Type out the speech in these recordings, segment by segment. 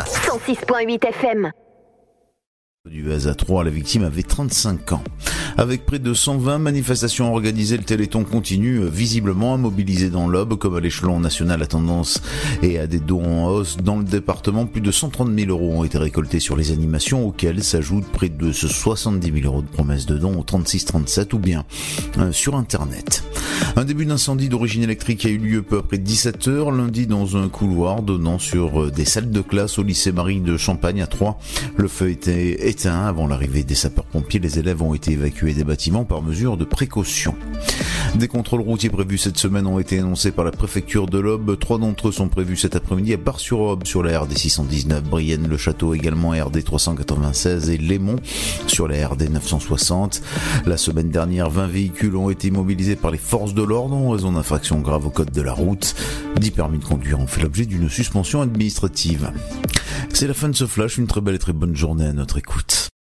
106.8 FM. Du ASA 3, la victime avait 35 ans. Avec près de 120 manifestations organisées, le Téléthon continue euh, visiblement à mobiliser dans l'Aube, comme à l'échelon national à tendance et à des dons en hausse. Dans le département, plus de 130 000 euros ont été récoltés sur les animations, auxquelles s'ajoutent près de 70 000 euros de promesses de dons au 36-37 ou bien euh, sur Internet. Un début d'incendie d'origine électrique a eu lieu peu après 17 heures lundi dans un couloir donnant sur euh, des salles de classe au lycée Marie de Champagne à Troyes. Le feu était éteint avant l'arrivée des sapeurs-pompiers. Les élèves ont été évacués des bâtiments par mesure de précaution. Des contrôles routiers prévus cette semaine ont été annoncés par la préfecture de l'Aube. Trois d'entre eux sont prévus cet après-midi à Bar-sur-Aube sur la RD 619, Brienne le Château également RD 396 et Lémont sur la RD 960. La semaine dernière, 20 véhicules ont été mobilisés par les forces de l'ordre en raison d'infractions graves au code de la route. 10 permis de conduire ont fait l'objet d'une suspension administrative. C'est la fin de ce flash, une très belle et très bonne journée à notre écoute.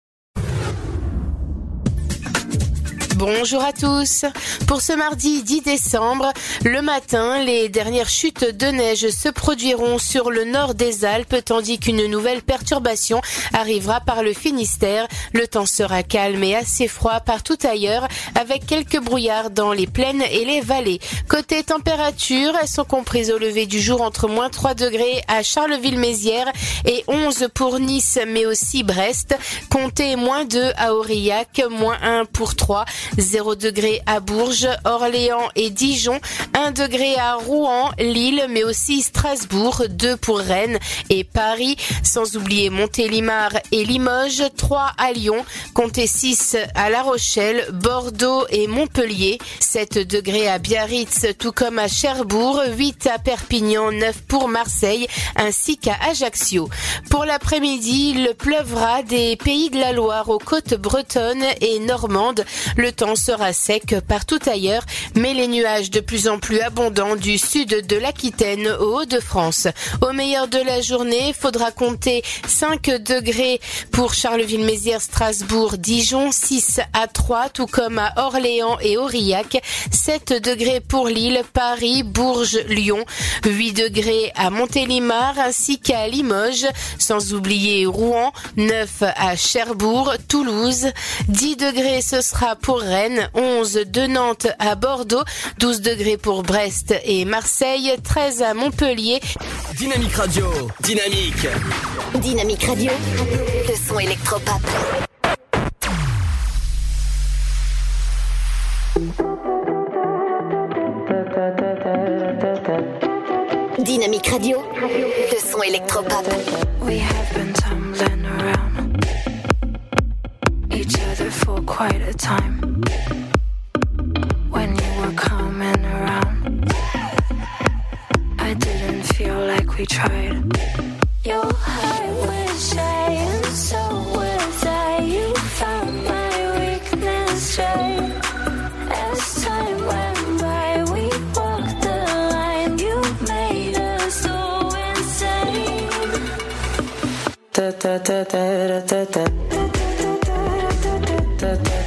Bonjour à tous. Pour ce mardi 10 décembre, le matin, les dernières chutes de neige se produiront sur le nord des Alpes tandis qu'une nouvelle perturbation arrivera par le Finistère. Le temps sera calme et assez froid partout ailleurs avec quelques brouillards dans les plaines et les vallées. Côté température, elles sont comprises au lever du jour entre moins 3 degrés à Charleville-Mézières et 11 pour Nice mais aussi Brest. Comptez moins 2 à Aurillac, moins 1 pour 3. 0 degré à Bourges, Orléans et Dijon, 1 degré à Rouen, Lille, mais aussi Strasbourg, 2 pour Rennes et Paris, sans oublier Montélimar et Limoges, 3 à Lyon, comptez 6 à La Rochelle, Bordeaux et Montpellier, 7 degrés à Biarritz, tout comme à Cherbourg, 8 à Perpignan, 9 pour Marseille, ainsi qu'à Ajaccio. Pour l'après-midi, il pleuvra des pays de la Loire aux côtes bretonnes et normandes. Le temps sera sec partout ailleurs, mais les nuages de plus en plus abondants du sud de l'Aquitaine au Hauts-de-France. Au meilleur de la journée, faudra compter 5 degrés pour Charleville-Mézières, Strasbourg, Dijon, 6 à 3, tout comme à Orléans et Aurillac, 7 degrés pour Lille, Paris, Bourges, Lyon, 8 degrés à Montélimar ainsi qu'à Limoges, sans oublier Rouen, 9 à Cherbourg, Toulouse, 10 degrés ce sera pour Rennes, 11 de Nantes à Bordeaux, 12 degrés pour Brest et Marseille, 13 à Montpellier. Dynamique Radio, dynamique. Dynamique Radio, le son électropop. Dynamique Radio, le son électropop. Each other for quite a time. When you were coming around, I didn't feel like we tried. Your heart was shy, and so was I. You found my weakness right. As time went by, we walked the line. You made us so insane. Da da da da da da da.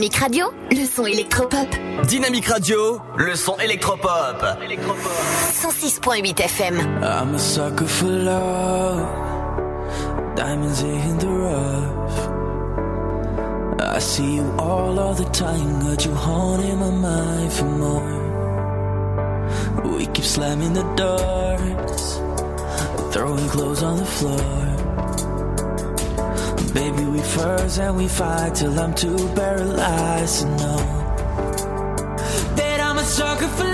Dynamique Radio, le son électropop. Dynamique Radio, le son électropop. 106.8 FM. I'm a sucker for love. Diamonds in the rough. I see you all of the time. Got you haunting my mind for more. We keep slamming the doors. Throwing clothes on the floor. Baby, we first and we fight till I'm too paralyzed to know that I'm a sucker for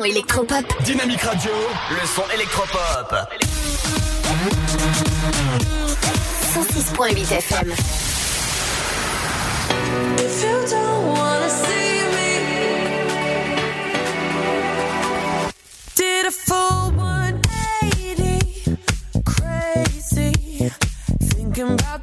son électropop. Dynamique Radio, le son électropop. 106.8 FM. If you don't wanna see me, did a full 180, crazy, thinking about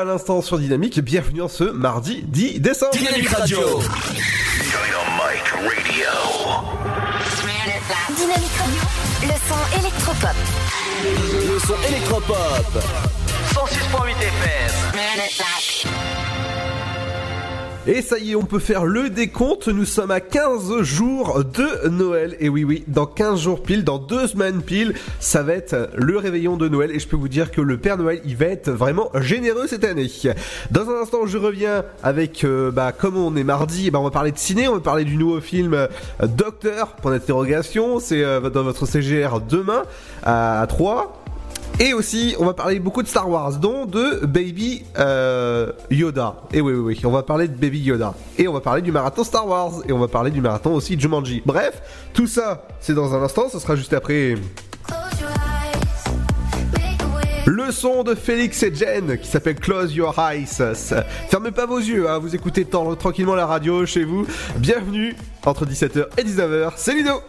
à l'instant sur Dynamique. Bienvenue en ce mardi 10 décembre. Dynamique Radio, Dynamite Radio. Dynamique Radio, le son électropop. le son électropop. 106.8 FM. Et ça y est, on peut faire le décompte. Nous sommes à 15 jours de Noël. Et oui, oui, dans 15 jours pile, dans deux semaines pile, ça va être le réveillon de Noël. Et je peux vous dire que le Père Noël, il va être vraiment généreux cette année. Dans un instant, je reviens avec, euh, bah, comme on est mardi, bah, on va parler de ciné, on va parler du nouveau film euh, Docteur, point d'interrogation. C'est euh, dans votre CGR demain à 3. Et aussi, on va parler beaucoup de Star Wars, dont de Baby euh, Yoda. Et oui, oui, oui, on va parler de Baby Yoda. Et on va parler du marathon Star Wars. Et on va parler du marathon aussi Jumanji. Bref, tout ça, c'est dans un instant. Ce sera juste après le son de Félix et Jen qui s'appelle Close Your Eyes. Fermez pas vos yeux, hein, vous écoutez tranquillement la radio chez vous. Bienvenue entre 17h et 19h. C'est Ludo.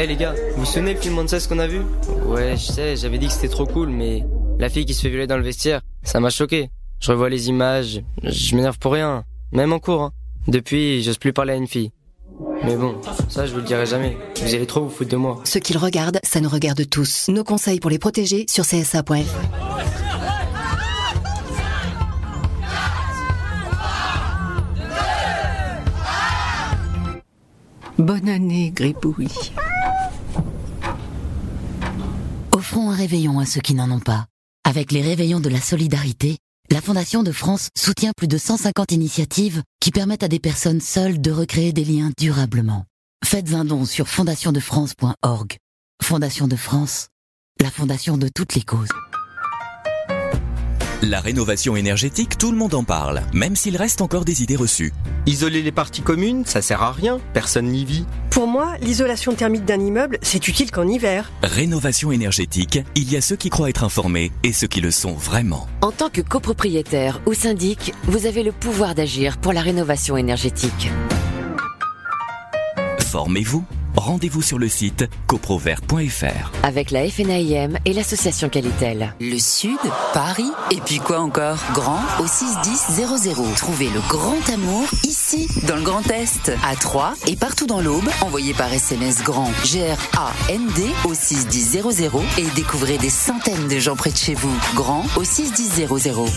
Eh les gars, vous vous souvenez le film Monsters qu'on a vu? Ouais, je sais, j'avais dit que c'était trop cool, mais la fille qui se fait violer dans le vestiaire, ça m'a choqué. Je revois les images, je m'énerve pour rien, même en cours. Hein. Depuis, j'ose plus parler à une fille. Mais bon, ça je vous le dirai jamais. Vous allez trop vous foutre de moi. Ce qu'ils regardent, ça nous regarde tous. Nos conseils pour les protéger sur csa.fr. Bonne année, Gribouille. Offrons un réveillon à ceux qui n'en ont pas. Avec les réveillons de la solidarité, La Fondation de France soutient plus de 150 initiatives qui permettent à des personnes seules de recréer des liens durablement. Faites un don sur fondationdefrance.org. Fondation de France, la fondation de toutes les causes. La rénovation énergétique, tout le monde en parle, même s'il reste encore des idées reçues. Isoler les parties communes, ça sert à rien, personne n'y vit. Pour moi, l'isolation thermique d'un immeuble, c'est utile qu'en hiver. Rénovation énergétique, il y a ceux qui croient être informés et ceux qui le sont vraiment. En tant que copropriétaire ou syndic, vous avez le pouvoir d'agir pour la rénovation énergétique. Formez-vous rendez-vous sur le site coprovert.fr. Avec la FNAIM et l'association Qualitel. Le Sud, Paris, et puis quoi encore? Grand au 61000. Trouvez le grand amour ici, dans le Grand Est, à Troyes et partout dans l'Aube. Envoyez par SMS grand G-R-A-N-D au 61000 et découvrez des centaines de gens près de chez vous. Grand au 61000.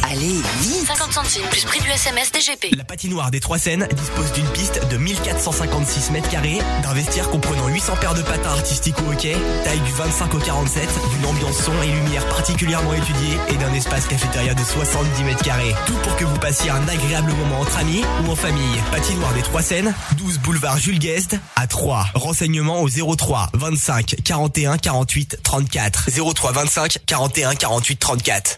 Allez, vite 50 centimes plus prix du SMS DGP. La patinoire des Trois Seines dispose d'une piste de 1456 mètres carrés, d'un vestiaire comprenant 800 paires de patins artistiques au hockey, taille du 25 au 47, d'une ambiance son et lumière particulièrement étudiée et d'un espace cafétéria de 70 mètres carrés. Tout pour que vous passiez un agréable moment entre amis ou en famille. Patinoire des Trois Seines, 12 boulevard Jules Guest à 3. Renseignements au 03 25 41 48 34. 03 25 41 48 34.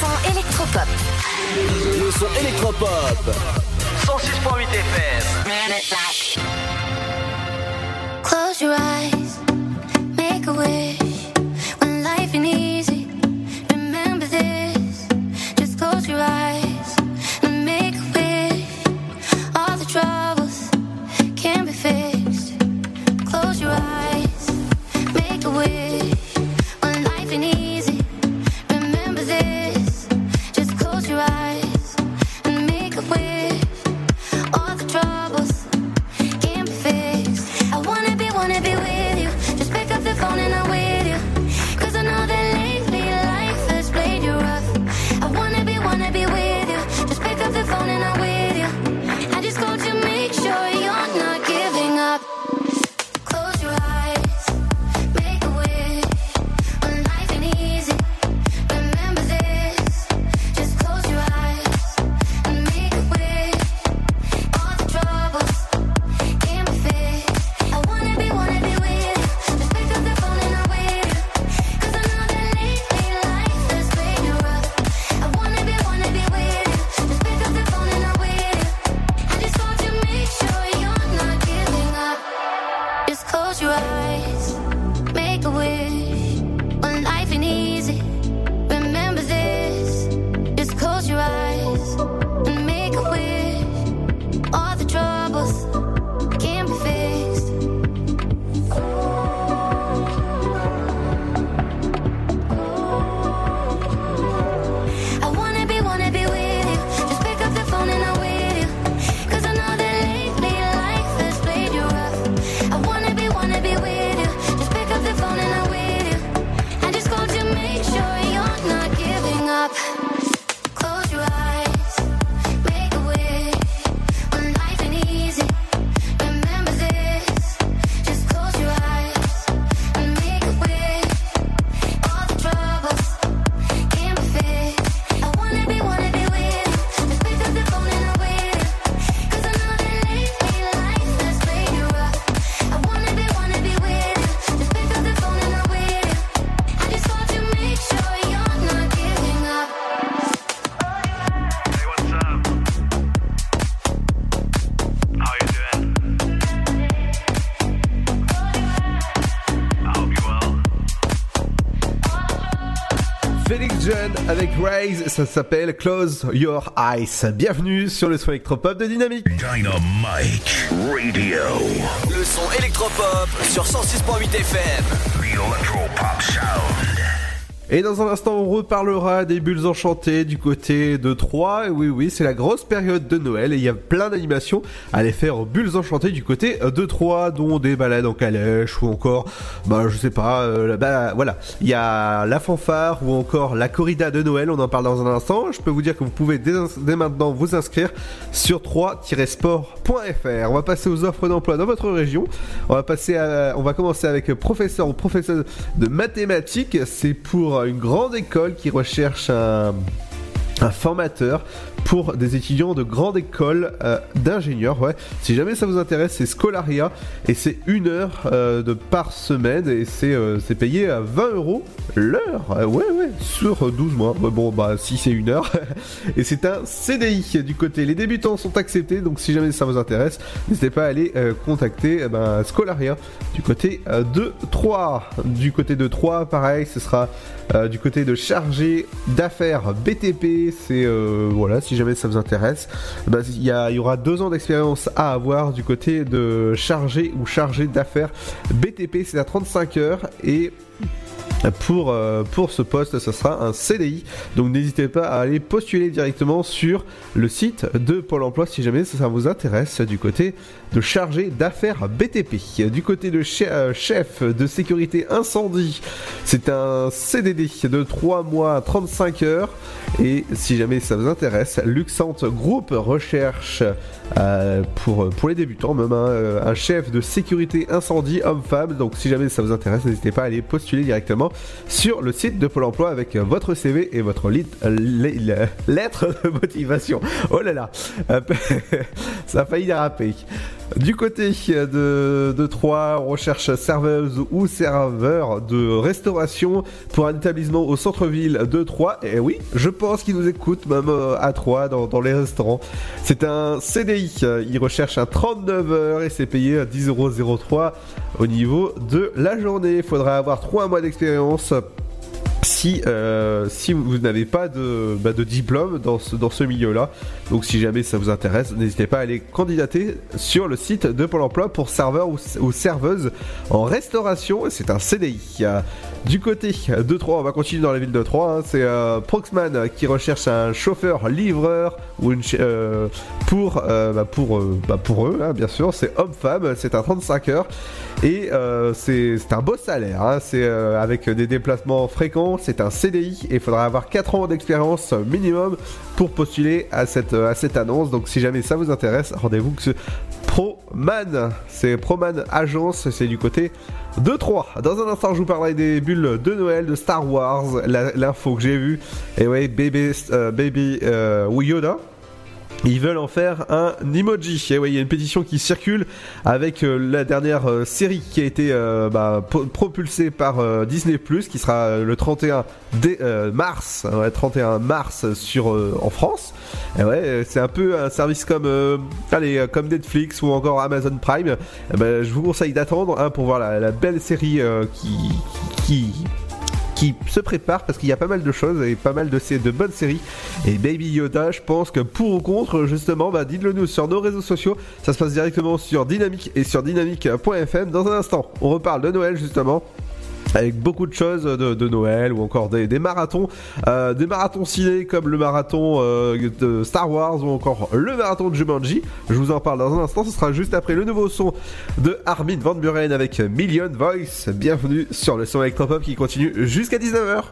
Le son électropop. Le son électropop. 106.8 FM. Close your eyes, make a wish. When life ain't Ça s'appelle Close Your Eyes. Bienvenue sur le son électropop de Dynamique. Dynamite Radio. Le son électropop sur 106.8 FM. The Electropop Sound. Et dans un instant, on reparlera des bulles enchantées du côté de Troyes. Et oui, oui, c'est la grosse période de Noël et il y a plein d'animations à aller faire aux bulles enchantées du côté de Troyes, dont des balades en calèche ou encore, bah, je sais pas, euh, bah, voilà. Il y a la fanfare ou encore la corrida de Noël. On en parle dans un instant. Je peux vous dire que vous pouvez dès, dès maintenant vous inscrire sur 3-sport.fr. On va passer aux offres d'emploi dans votre région. On va passer à, on va commencer avec professeur ou professeur de mathématiques. C'est pour une grande école qui recherche un, formateur pour des étudiants de grande école euh, d'ingénieurs. Ouais. Si jamais ça vous intéresse, c'est Scolaria et c'est une heure euh, de par semaine et c'est euh, payé à 20 euros l'heure. Ouais, ouais, sur 12 mois. Bon, bah si c'est une heure. et c'est un CDI du côté. Les débutants sont acceptés, donc si jamais ça vous intéresse, n'hésitez pas à aller contacter eh ben, Scolaria du côté de 3. Du côté de 3, pareil, ce sera euh, du côté de chargé d'affaires BTP. C'est euh, voilà, si jamais ça vous intéresse, bah, il y, y aura deux ans d'expérience à avoir du côté de chargé ou chargé d'affaires BTP. C'est à 35 heures et pour, euh, pour ce poste, ce sera un CDI. Donc n'hésitez pas à aller postuler directement sur le site de Pôle emploi si jamais ça vous intéresse du côté de chargé d'affaires BTP. Du côté de euh, chef de sécurité incendie, c'est un CDD de 3 mois 35 heures. Et si jamais ça vous intéresse, Luxante Group recherche euh, pour, pour les débutants même un chef de sécurité incendie homme-femme. Donc si jamais ça vous intéresse, n'hésitez pas à aller postuler directement sur le site de Pôle emploi avec euh, votre CV et votre euh, lettre de motivation. Oh là là, Euh, ça a failli déraper. Du côté de, de Troyes, on recherche serveuse ou serveur de restauration pour un établissement au centre-ville de Troyes. Et oui, je pense qu'ils nous écoutent même euh, à Troyes dans, les restaurants. C'est un CDI. euh, Il recherche un 39 heures et c'est payé à 10,03€ au niveau de la journée. Il faudra avoir 3 mois d'expérience si, euh, si vous n'avez pas de, bah, de diplôme dans ce, dans ce milieu-là. Donc si jamais ça vous intéresse, n'hésitez pas à aller candidater sur le site de Pôle emploi pour serveur ou, ou serveuse en restauration. C'est un CDI. Du côté de Troyes, on va continuer dans la ville de Troyes. hein. C'est euh, Proxman qui recherche un chauffeur livreur euh, pour, euh, bah, pour, bah, pour eux, hein, bien sûr. C'est homme-femme, c'est un 35 heures et c'est un beau salaire. hein. C'est avec des déplacements fréquents. C'est un CDI et il faudra avoir 4 ans d'expérience minimum pour postuler à cette, à cette annonce. Donc si jamais ça vous intéresse, rendez-vous que ce Proman, c'est Proman Agence, c'est du côté de 3. Dans un instant, je vous parlerai des bulles de Noël de Star Wars, l'info que j'ai vue. Et ouais, Baby, euh, Baby euh. Ils veulent en faire un emoji. Et ouais, il y a une pétition qui circule avec euh, la dernière euh, série qui a été euh, bah, propulsée par Disney qui sera le 31 dé- euh, mars, ouais, 31 mars sur en France. Et ouais, euh, c'est un peu un service comme allez, comme Netflix ou encore Amazon Prime. Eh ben, je vous conseille d'attendre hein, pour voir la, la belle série qui qui qui se prépare parce qu'il y a pas mal de choses et pas mal de, de bonnes séries. Et Baby Yoda, je pense que pour ou contre, justement, bah, dites-le nous sur nos réseaux sociaux. Ça se passe directement sur Dynamique et sur dynamique.fm. Dans un instant, on reparle de Noël justement. Avec beaucoup de choses de, Noël ou encore des, des marathons, euh, des marathons ciné comme le marathon euh, de Star Wars ou encore le marathon de Jumanji. Je vous en parle dans un instant. Ce sera juste après le nouveau son de Armin Van Buren avec Million Voice. Bienvenue sur le son électropop qui continue jusqu'à 19h.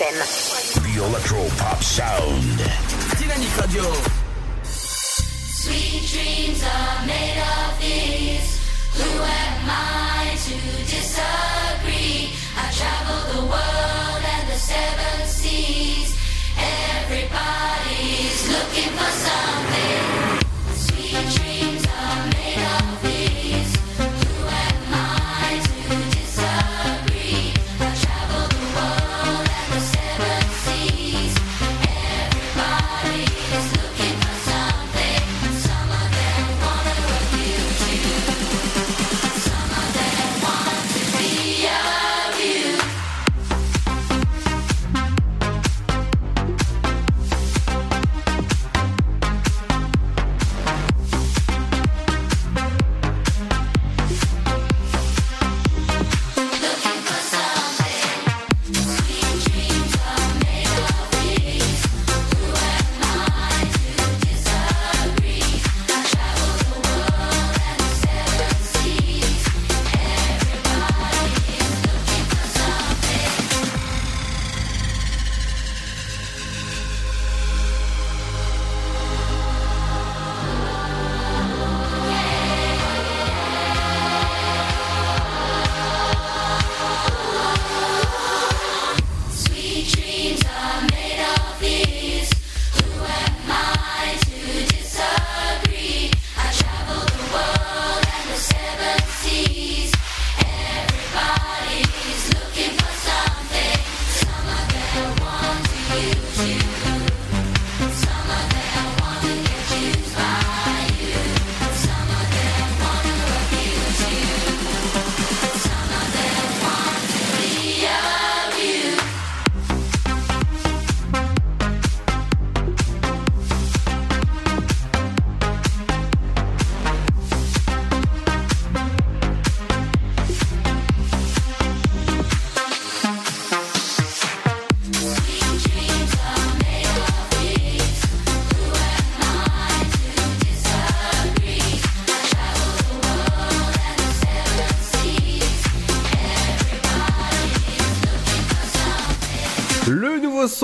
FM. The Electro Pop Sound. Dynamique Radio.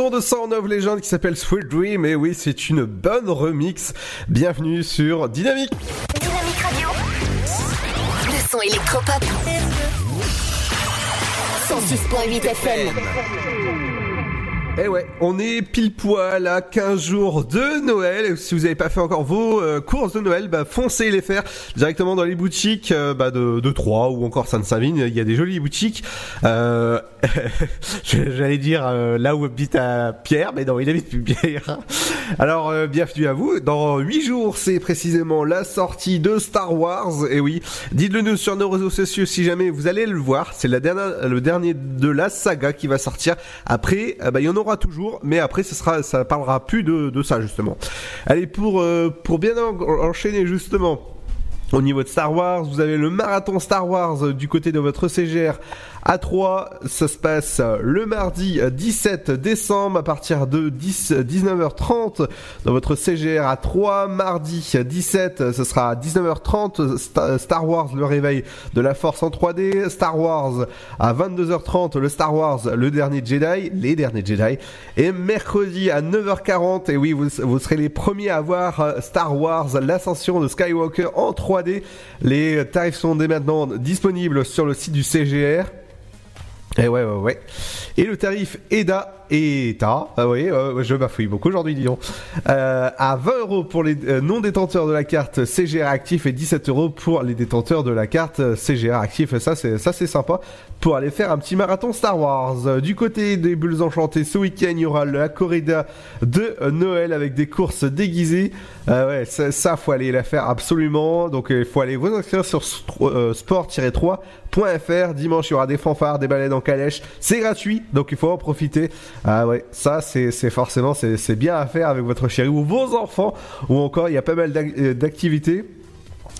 Son de Sound of qui s'appelle Sweet Dream, et oui, c'est une bonne remix. Bienvenue sur Dynamique. Dynamique Radio. Le son électropop. 106.8 FM. Ouais, on est pile poil à 15 jours de Noël. Si vous n'avez pas fait encore vos euh, courses de Noël, bah foncez les faire directement dans les boutiques euh, bah, de, de Troyes ou encore Sainte-Savine. Il y a des jolies boutiques. Euh, J'allais dire là où habite à Pierre, mais non, il habite plus Pierre. Alors bienvenue à vous. Dans 8 jours, c'est précisément la sortie de Star Wars. Et oui, dites-le nous sur nos réseaux sociaux si jamais vous allez le voir. C'est le dernier de la saga qui va sortir. Après, bah, il y en aura toujours, mais après, ce sera, ça parlera plus de, ça justement. Allez pour euh, pour bien en- enchaîner justement. Au niveau de Star Wars, vous avez le marathon Star Wars euh, du côté de votre CGR à 3. Ça se passe euh, le mardi euh, 17 décembre à partir de 10, euh, 19h30 dans votre CGR à 3. Mardi euh, 17, euh, ce sera à 19h30 euh, Sta- Star Wars le réveil de la Force en 3D. Star Wars à 22h30 le Star Wars le dernier Jedi, les derniers Jedi. Et mercredi à 9h40, et oui, vous, vous serez les premiers à voir euh, Star Wars l'ascension de Skywalker en 3D. Les tarifs sont dès maintenant disponibles sur le site du CGR. Et ouais, ouais, ouais. Et le tarif EDA, ETA, ah oui, euh, je bafouille beaucoup aujourd'hui, disons, euh, à 20 euros pour les euh, non détenteurs de la carte CGR actif et 17 euros pour les détenteurs de la carte euh, CGR actif. Et ça, c'est ça, c'est sympa pour aller faire un petit marathon Star Wars. Euh, Du côté des bulles enchantées, ce week-end, il y aura la corrida de Noël avec des courses déguisées. Euh, ouais, ça, ça, faut aller la faire absolument. Donc, il faut aller vous inscrire sur euh, sport-3.fr. Dimanche, il y aura des fanfares, des baleines en calèche. C'est gratuit, donc il faut en profiter. Ah ouais, ça, c'est forcément, c'est bien à faire avec votre chérie ou vos enfants. Ou encore, il y a pas mal euh, d'activités.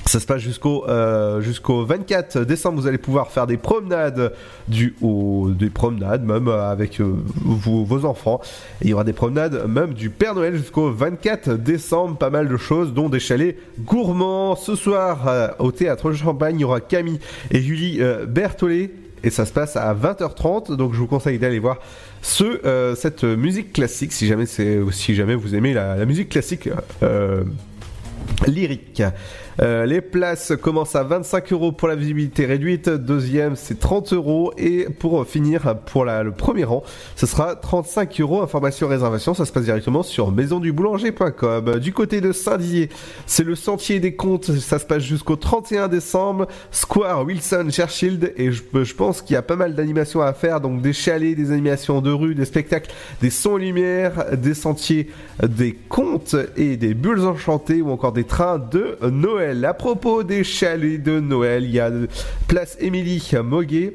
Ça se passe jusqu'au euh, jusqu'au 24 décembre. Vous allez pouvoir faire des promenades du ou des promenades même euh, avec vos, enfants. Il y aura des promenades même du Père Noël jusqu'au 24 décembre. Pas mal de choses, dont des chalets gourmands. Ce soir au théâtre de Champagne, il y aura Camille et Julie Berthollet. Et ça se passe à 20h30. Donc je vous conseille d'aller voir ce, euh, cette musique classique si jamais, si jamais vous aimez la, la musique classique euh, lyrique. Euh, les places commencent à 25 euros pour la visibilité réduite. Deuxième, c'est 30 euros. Et pour finir, pour le premier rang, ce sera 35 euros. Information réservation, ça se passe directement sur maisonduboulanger.com. Du côté de Saint-Dizier, c'est le sentier des comptes. Ça se passe jusqu'au 31 décembre. Square Wilson Churchill. Et je, je pense qu'il y a pas mal d'animations à faire. Donc des chalets, des animations de rue, des spectacles, des sons et lumières, des sentiers, des contes et des bulles enchantées ou encore des trains de Noël. À propos des chalets de Noël, il y a place Émilie Moguet.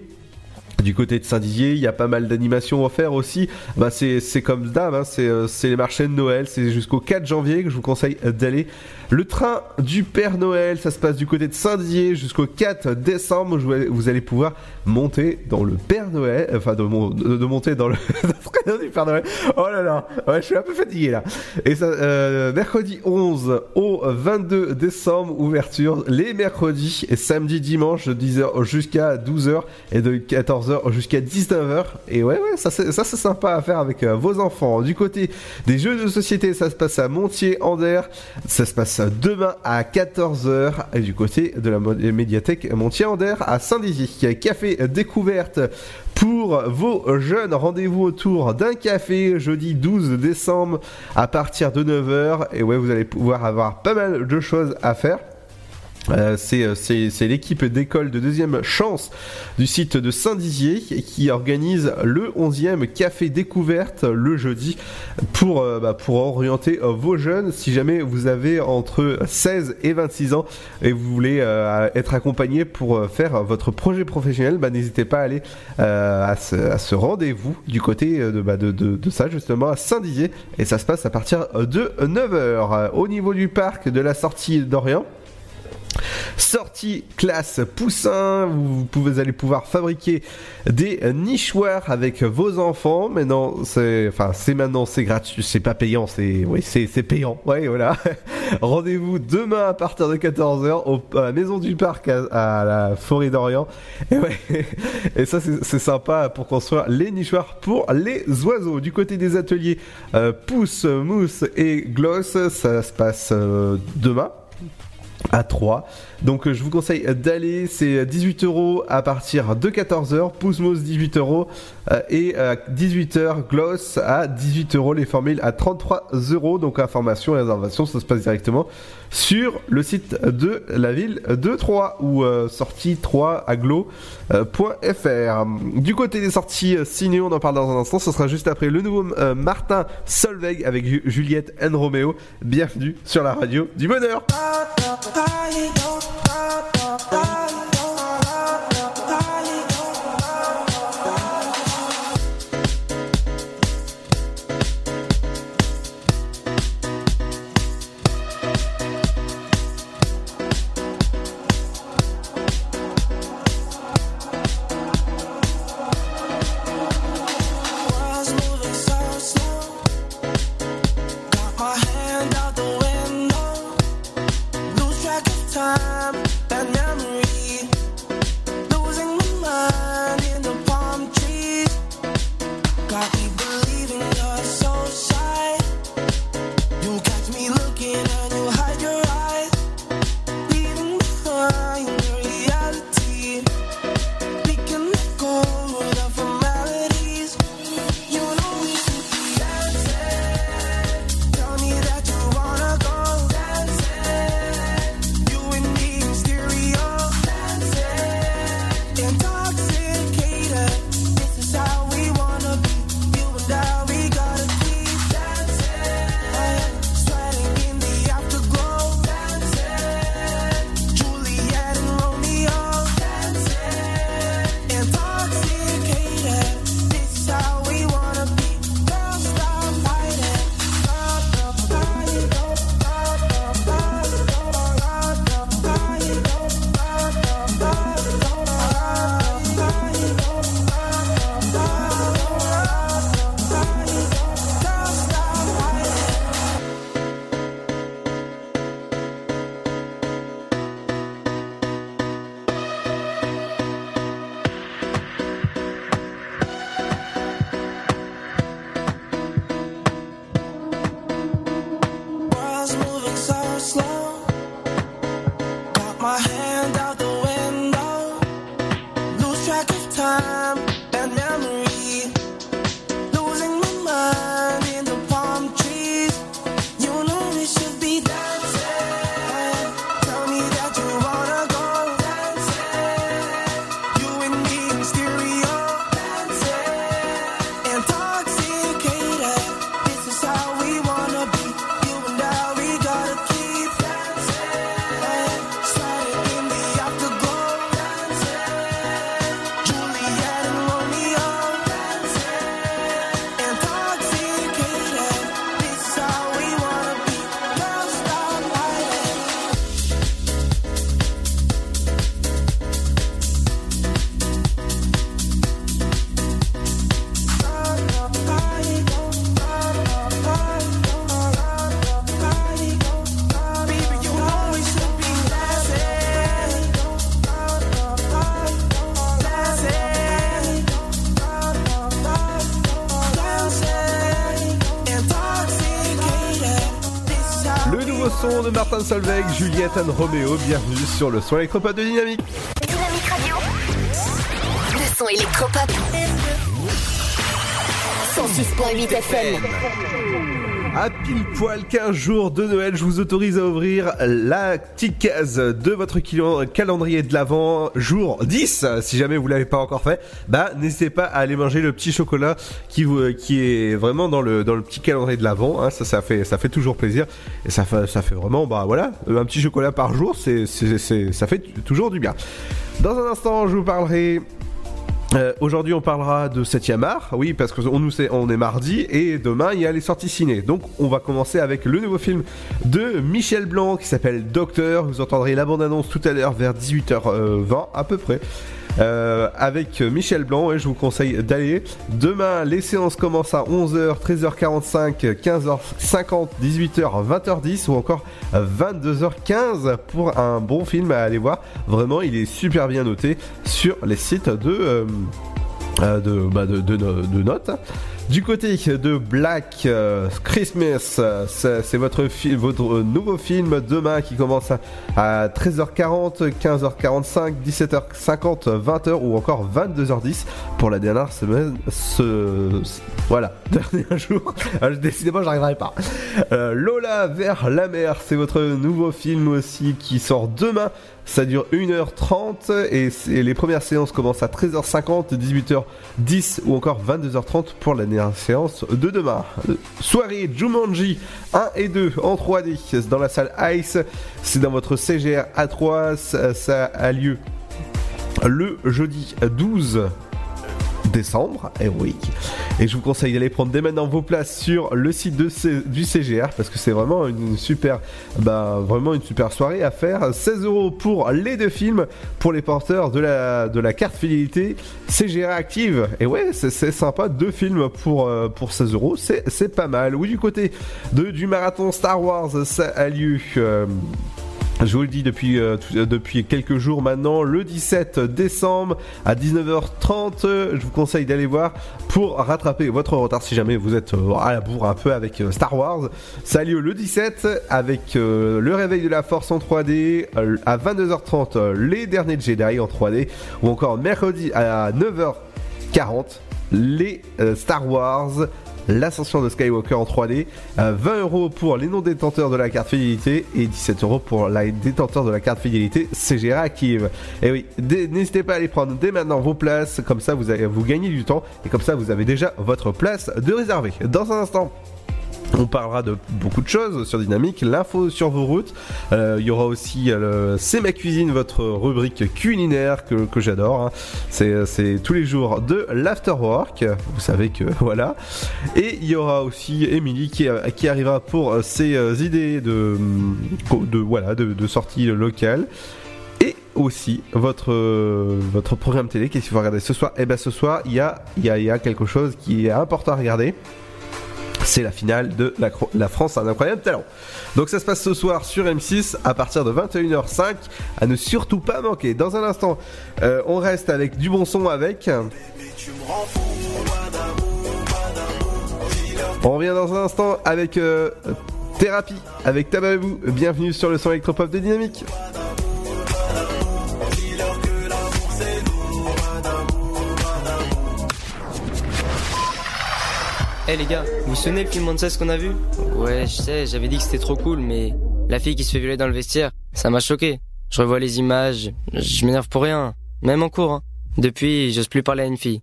Du côté de Saint-Dizier, il y a pas mal d'animations à faire aussi. Bah c'est comme d'hab, hein, euh, c'est les marchés de Noël, c'est jusqu'au 4 janvier que je vous conseille d'aller. Le train du Père Noël, ça se passe du côté de Saint-Dizier jusqu'au 4 décembre. Vous allez- pouvoir monter dans le Père Noël, enfin de, mon- de- de monter dans le, train du Père Noël. Oh là là, ouais, je suis un peu fatigué là. Et ça, euh, mercredi 11 au 22 décembre, ouverture les mercredis et samedi dimanche de 10h jusqu'à 12h et de 14h jusqu'à 19h. Et ouais, ouais, ça, c'est sympa à faire avec euh, vos enfants. Du côté des jeux de société, ça se passe à Montier-Ander. Ça se passe demain à 14h. Et du côté de la médiathèque Montier-Ander à Saint-Dizier. Café découverte pour vos jeunes. Rendez-vous autour d'un café jeudi 12 décembre à partir de 9h. Et ouais, vous allez pouvoir avoir pas mal de choses à faire. Euh, c'est euh, c'est- l'équipe d'école de deuxième chance du site de Saint-Dizier qui organise le 11e café découverte le jeudi pour, euh, bah, pour orienter vos jeunes. Si jamais vous avez entre 16 et 26 ans et vous voulez être accompagné pour faire votre projet professionnel bah, n'hésitez pas à aller à ce, rendez-vous du côté bah, de, de ça justement à Saint-Dizier. Et ça se passe à partir de 9h au niveau du parc de la sortie d'Orient Sortie classe poussin, vous pouvez aller pouvoir fabriquer des nichoirs avec vos enfants. Maintenant, c'est, enfin, c'est maintenant, c'est gratuit, c'est pas payant, c'est, oui, c'est, payant. Ouais, voilà. Rendez-vous demain à partir de 14h au, à la maison du parc à, à la forêt d'Orient. Et ouais, et ça, c'est, c'est sympa pour construire les nichoirs pour les oiseaux. Du côté des ateliers, euh, pousse, mousse et gloss, ça se passe euh, demain à 3. Donc euh, je vous conseille d'aller, c'est 18 euros à partir de 14h, Pousmos 18 euros euh, et à 18h Gloss à 18 euros, les formules à 33 euros. Donc information et réservation, ça se passe directement sur le site de la ville de Troyes ou euh, sortie 3 aglo.fr. Du côté des sorties euh, ciné, on en parle dans un instant, ce sera juste après le nouveau euh, Martin Solveig avec Ju- Juliette N. Romeo. Bienvenue sur la radio du bonheur. Martin Solveig, Juliette Anne Romeo. Bienvenue sur le son électropop de Dynamique. Dynamique Radio. Le son électropop. 106.8 FM. À pile poil 15 jours de Noël, je vous autorise à ouvrir la petite case de votre calendrier de l'Avent, jour 10. Si jamais vous l'avez pas encore fait, bah n'hésitez pas à aller manger le petit chocolat qui qui est vraiment dans le petit calendrier de l'Avent. Hein, ça, ça fait ça fait toujours plaisir et ça ça fait vraiment bah voilà un petit chocolat par jour, c'est- ça fait toujours du bien. Dans un instant, je vous parlerai euh, Aujourd'hui, on parlera de 7ème art, oui, parce qu'on nous sait, on est mardi et demain il y a les sorties ciné. Donc, on va commencer avec le nouveau film de Michel Blanc qui s'appelle Docteur. Vous entendrez la bande-annonce tout à l'heure vers 18h20 à peu près. Euh, avec Michel Blanc et je vous conseille d'aller. Demain, les séances commencent à 11h, 13h45, 15h50, 18h, 20h10 ou encore 22h15 pour un bon film à aller voir. Vraiment, il est super bien noté sur les sites de, euh, euh, bah, de, de notes. Du côté de Black euh, Christmas, euh, c'est votre, votre nouveau film demain qui commence à, à 13h40, 15h45, 17h50, 20h ou encore 22h10 pour la dernière semaine. Voilà, dernier jour. Ah, Décidément, j'arriverai pas. Euh, Lola vers la mer, c'est votre nouveau film aussi qui sort demain. Ça dure 1h30 et, c'est- et les premières séances commencent à 13h50, 18h10 ou encore 22h30 pour la séance de demain. Soirée Jumanji 1 et 2 en 3D c'est dans la salle Ice. C'est dans votre CGR A3. Ça, ça a lieu le jeudi 12 décembre, et oui. Et je vous conseille d'aller prendre dès maintenant vos places sur le site du CGR parce que c'est vraiment une super, bah, vraiment une super soirée à faire. 16 euros pour les deux films pour les porteurs de la, de la carte fidélité CGR active. Et ouais, c'est sympa, deux films pour, euh, pour 16 euros, c'est c'est pas mal. Oui, du côté de, du marathon Star Wars, ça a lieu. euh, je vous le dis depuis, euh, euh, quelques jours maintenant, le 17 décembre à 19h30, euh, je vous conseille d'aller voir pour rattraper votre retard si jamais vous êtes euh, à la bourre un peu avec Star Wars. Ça a lieu le 17 avec le réveil de la force en 3D, euh, à 22h30 euh, les derniers Jedi en 3D, ou encore mercredi à 9h40 les Star Wars l'ascension de Skywalker en 3D, euh, 20 euros pour les non-détenteurs de la carte fidélité et 17 euros pour les détenteurs de la carte fidélité CGR active. Et oui, dès- n'hésitez pas à aller prendre dès maintenant vos places, comme ça vous, avez, vous gagnez du temps et comme ça vous avez déjà votre place de réservée. Dans un instant, on parlera de beaucoup de choses sur Dynamique, l'info sur vos routes. Euh, Il y aura aussi euh, C'est ma cuisine, votre rubrique culinaire que, j'adore. hein. C'est tous les jours de l'afterwork. Vous savez que voilà. Et il y aura aussi Émilie qui, qui arrivera pour euh, ses euh, idées de, de voilà de, de sortie locale. Et aussi votre euh, programme télé. Qu'est-ce qu'il faut regarder ce soir? Eh ben ce soir il y a quelque chose qui est important à regarder c'est la finale de la, France un incroyable talent. Donc ça se passe ce soir sur M6 à partir de 21h05 à ne surtout pas manquer. Dans un instant, euh, on reste avec du bon son avec. On revient dans un instant avec euh, Thérapie, avec Tababou. Bienvenue sur le son électropop de Dynamique. Eh les gars, vous vous souvenez le film Monsters qu'on a vu? Ouais, je sais, j'avais dit que c'était trop cool, mais la fille qui se fait violer dans le vestiaire, ça m'a choqué. Je revois les images, je m'énerve pour rien, même en cours. hein. Depuis, j'ose plus parler à une fille.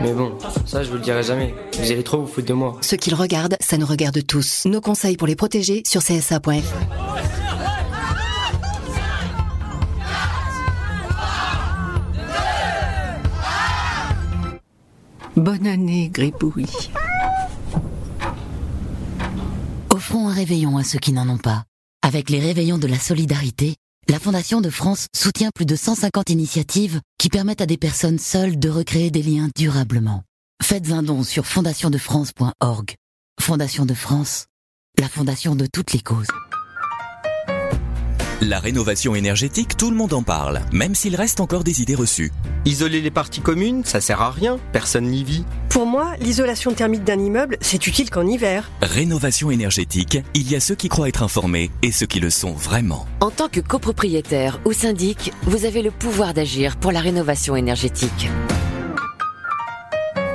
Mais bon, ça je vous le dirai jamais. Vous allez trop vous foutre de moi. Ceux qui le regardent, ça nous regarde tous. Nos conseils pour les protéger sur csa.fr. Bonne année, Gribouille. Offrons un réveillon à ceux qui n'en ont pas. Avec les réveillons de la solidarité, la Fondation de France soutient plus de 150 initiatives qui permettent à des personnes seules de recréer des liens durablement. Faites un don sur fondationdefrance.org. Fondation de France, la fondation de toutes les causes. La rénovation énergétique, tout le monde en parle, même s'il reste encore des idées reçues. Isoler les parties communes, ça sert à rien, personne n'y vit. Pour moi, l'isolation thermique d'un immeuble, c'est utile qu'en hiver. Rénovation énergétique, il y a ceux qui croient être informés et ceux qui le sont vraiment. En tant que copropriétaire ou syndic, vous avez le pouvoir d'agir pour la rénovation énergétique.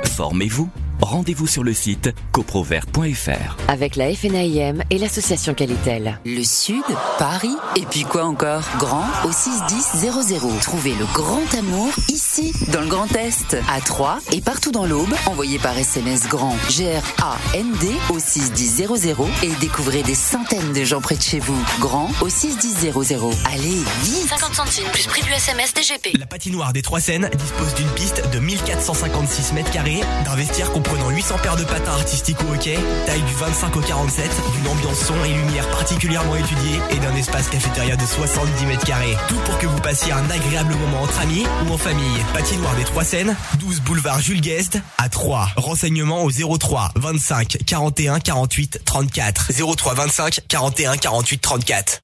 Formez-vous. Rendez-vous sur le site coprovert.fr. Avec la FNAIM et l'association Qualitel. Le Sud, Paris, et puis quoi encore? Grand au 61000. Trouvez le grand amour ici, dans le Grand Est, à Troyes et partout dans l'Aube. Envoyez par SMS grand G-R-A-N-D au 61000 et découvrez des centaines de gens près de chez vous. Grand au 61000. Allez, vite 50 centimes plus prix du SMS DGP. La patinoire des Trois Seines dispose d'une piste de 1456 mètres carrés, d'un vestiaire comprenant 800 paires de patins artistiques au hockey, taille du 25 au 47, d'une ambiance son et lumière particulièrement étudiée et d'un espace cafétéria de 70 mètres carrés. Tout pour que vous passiez un agréable moment entre amis ou en famille. Patinoire des Trois Seines, 12 boulevard Jules Guest à 3. Renseignements au 03 25 41 48 34. 03 25 41 48 34.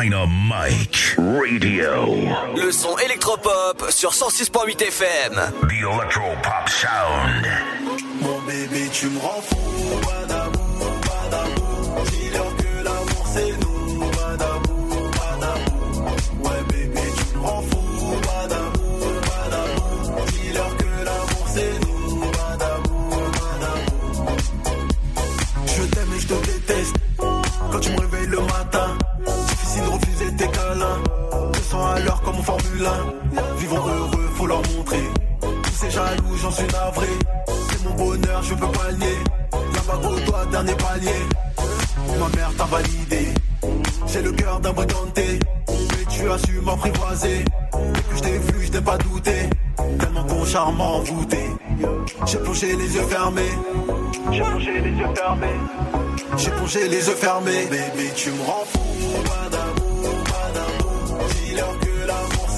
Dynamite Radio. Le son électropop sur 106.8 FM. The Electro Pop Sound. Mon bébé, tu me rends fou, badabou, badabou. Dis-leur que l'amour c'est nous, badabou, badabou. Ouais, bébé, tu me rends fou, badabou, badabou. Dis-leur que l'amour c'est nous, badabou, badabou. Je t'aime et je te déteste. Quand tu me 200 à l'heure comme en Formule 1. Vivons heureux, faut leur montrer. Tous ces jaloux, j'en suis navré. C'est mon bonheur, je peux pas le nier. La bague au doigt, dernier palier. Ma mère t'a validé. J'ai le cœur d'un briganté. Mais tu as su m'apprivoiser. Dès que je t'ai vu, je t'ai pas douté. Tellement ton charme m'a envoûté. J'ai plongé les yeux fermés. J'ai plongé les yeux fermés. J'ai plongé les yeux fermés. Bébé, tu me rends fou. Badabou, badabou. Dis-leur que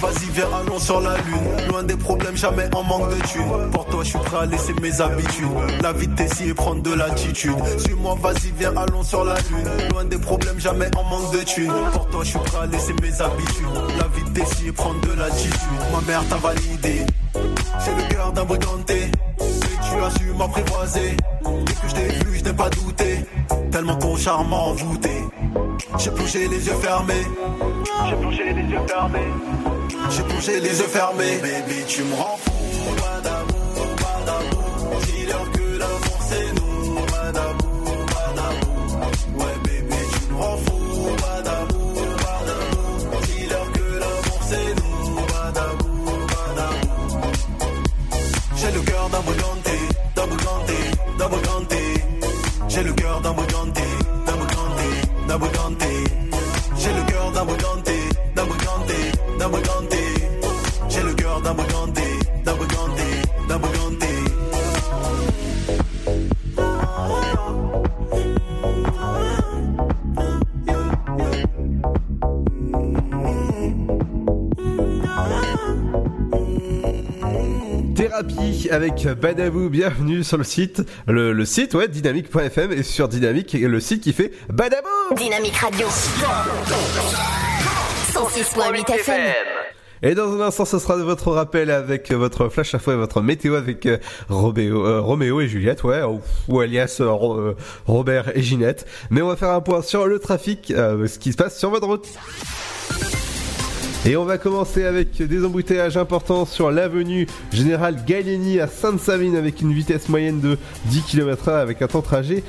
vas-y, viens, allons sur la lune. Loin des problèmes, jamais en manque de thunes. Pour toi, je suis prêt à laisser mes habitudes. La vitesse et prendre de l'attitude. Suis-moi, vas-y, viens, allons sur la lune. Loin des problèmes, jamais en manque de thunes. Pour toi, je suis prêt à laisser mes habitudes. La vitesse et prendre de l'attitude. Ma mère t'a validé. J'ai le cœur d'un briganté. Tu as su m'apprivoiser. Dès que je t'ai vu, je n'ai pas douté. Tellement ton charme m'a envoûté. J'ai plongé les yeux fermés. J'ai plongé les yeux fermés. J'ai plongé les yeux fermés. Baby, tu me rends fou. Badabou, badabou. Dis-leur que l'amour c'est nous. Badabou, badabou. Ouais, bébé, tu me rends fou. Badabou, badabou. Dis-leur que l'amour c'est nous. Badabou, badabou. J'ai le cœur d'un briganté, d'un briganté, d'un briganté. J'ai le cœur d'un briganté, d'un briganté, d'un briganté. Avec Badabou, bienvenue sur le site, le, le site ouais, dynamique.fm et sur Dynamique, le site qui fait Badabou Dynamique Radio. 106.8 FM. Et dans un instant, ce sera votre rappel avec votre flash à fois et votre météo avec euh, Robéo, euh, Roméo et Juliette, ouais, ou, ou alias euh, Ro- euh, Robert et Ginette. Mais on va faire un point sur le trafic, ce qui se passe sur votre route. Et on va commencer avec des embouteillages importants sur l'avenue Général Gallieni à Sainte-Savine avec une vitesse moyenne de 10 km/h avec un temps de trajet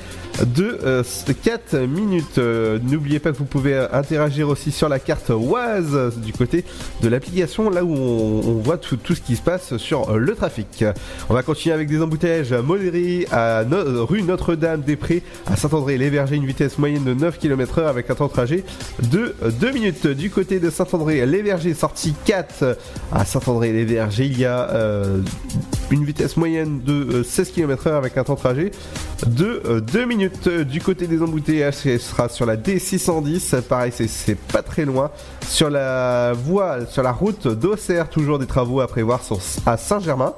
de euh, 4 minutes. Euh, N'oubliez pas que vous pouvez euh, interagir aussi sur la carte Oise euh, du côté de l'application là où on, voit tout, ce qui se passe sur euh, le trafic. On va continuer avec des embouteillages modérés à No- rue Notre-Dame-des-Prés à Saint-André-les-Vergers, une vitesse moyenne de 9 km/h avec un temps de trajet de 2 minutes. Du côté de Saint-André-les-Vergers, sortie 4 à Saint-André-les-Vergers, il y a euh, une vitesse moyenne de euh, 16 km/h avec un temps de trajet de 2 minutes. Du côté des embouteillages, ce sera sur la D610, pareil, c'est- c'est pas très loin. Sur la voie, sur la route d'Auxerre, toujours des travaux à prévoir sur- à Saint-Germain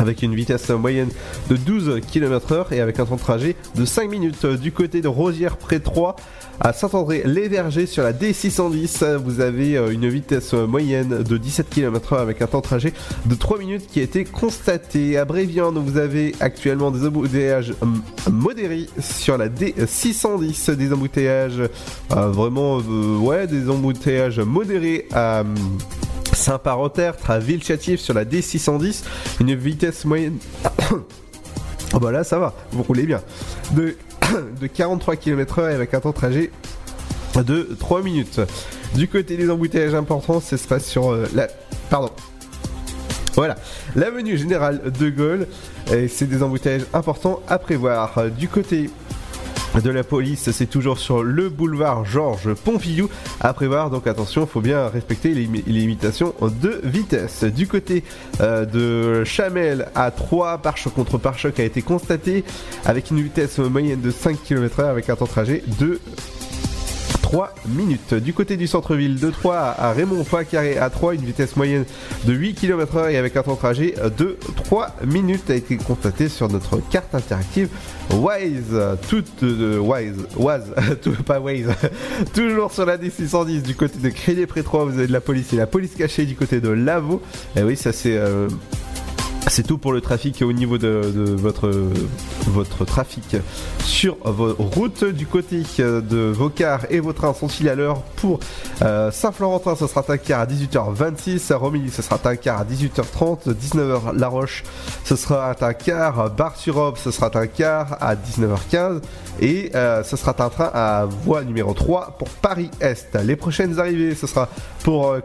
avec une vitesse moyenne de 12 km/h et avec un temps de trajet de 5 minutes. Du côté de Rosière près 3 à Saint-André-les-Vergers sur la D610, vous avez euh, une vitesse moyenne de 17 km/h avec un temps de trajet de 3 minutes qui a été constaté. À Bréviande, vous avez actuellement des embouteillages hum, modérés sur la D610, des embouteillages euh, vraiment, euh, ouais, des embouteillages modérés à. hum, Saint-Parotère, à Villechatif sur la D610, une vitesse moyenne. oh bah là ça va, vous roulez bien. De 43 km/h avec un temps de trajet de 3 minutes. Du côté des embouteillages importants, ça se passe sur euh, la. Pardon. Voilà, l'avenue Générale de Gaulle, et c'est des embouteillages importants à prévoir. Du côté de la police, c'est toujours sur le boulevard Georges Pompidou à prévoir. Donc attention, faut bien respecter les limitations de vitesse. Du côté euh, de Chamel à 3, pare-choc contre pare-choc a été constaté avec une vitesse moyenne de 5 km/h avec un temps de trajet de 3 minutes. Du côté du centre-ville de 3 à Raymond Poincaré à 3, une vitesse moyenne de 8 km/h et avec un temps de trajet de 3 minutes a été constaté sur notre carte interactive Waze. Toute euh, Waze, Waze, tout- pas Waze. Toujours sur la D610 du côté de Crédit près 3, vous avez de la police et la police cachée du côté de Lavaux. Et oui, ça c'est euh, c'est tout pour le trafic au niveau de, votre, votre trafic sur vos routes. Du côté de vos cars et vos trains sont-ils à l'heure Pour euh, Saint-Florentin, ce sera un quart à 18h26. À Romilly, ce sera un quart à 18h30. 19h La Roche, ce sera un quart. Bar-sur-Aube, ce sera un quart à 19h15. Et euh, ce sera un train à voie numéro 3 pour Paris-Est. Les prochaines arrivées, ce sera pour euh,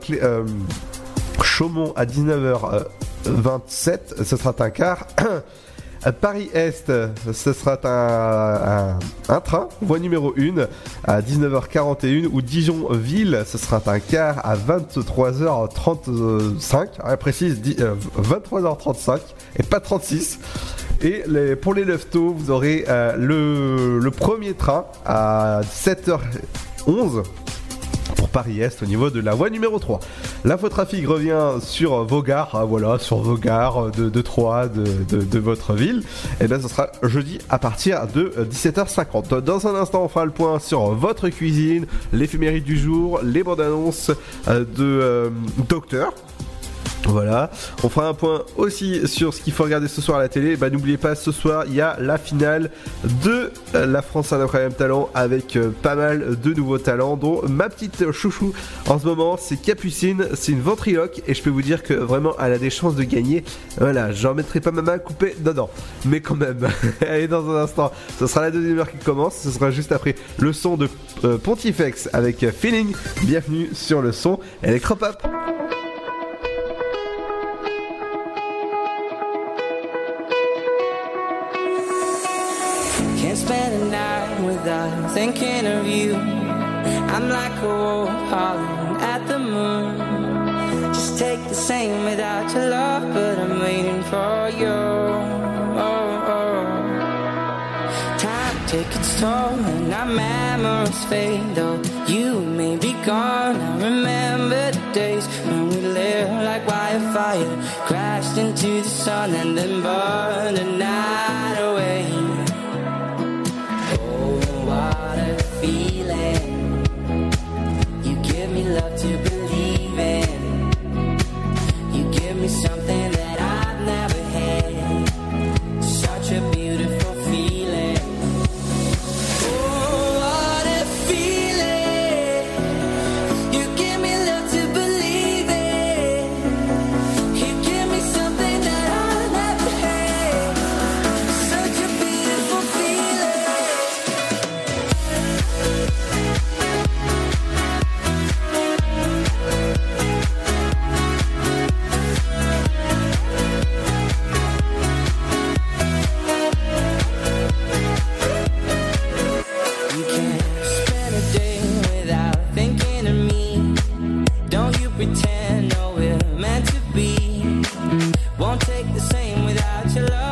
Chaumont à 19h27, ce sera un quart. À Paris-Est, ce sera un, train, voie numéro 1, à 19h41, ou Dijon-Ville, ce sera un quart à 23h35, elle précise di- euh, 23h35, et pas 36. Et pour les leftos, vous aurez euh, le, le premier train à 7h11 pour Paris-Est au niveau de la voie numéro 3. L'infotrafic revient sur vos gares, ah, voilà, sur vos gares de, de Troyes, de, de- votre ville. Et bien ce sera jeudi à partir de euh, 17h50. Dans un instant, on fera le point sur votre cuisine, l'éphéméride du jour, les bandes annonces euh, de euh, Docteur. Voilà, on fera un point aussi sur ce qu'il faut regarder ce soir à la télé. Bah n'oubliez pas, ce soir il y a la finale de euh, la France a un incroyable talent avec euh, pas mal de nouveaux talents, dont ma petite chouchou en ce moment c'est Capucine, c'est une ventriloque et je peux vous dire que vraiment elle a des chances de gagner. Voilà, j'en mettrai pas ma main coupée dedans, mais quand même. Allez dans un instant, ce sera la deuxième heure qui commence, ce sera juste après le son de euh, Pontifex avec Feeling. Bienvenue sur le son Electropop. Spend a night without thinking of you. I'm like a wolf howling at the moon. Just take the same without your love, but I'm waiting for you. Oh, oh. Time takes its toll, and our memories fade. Though you may be gone, I remember the days when we lived like wildfire. Crashed into the sun and then burned the night meant to be. Won't take the same without your love.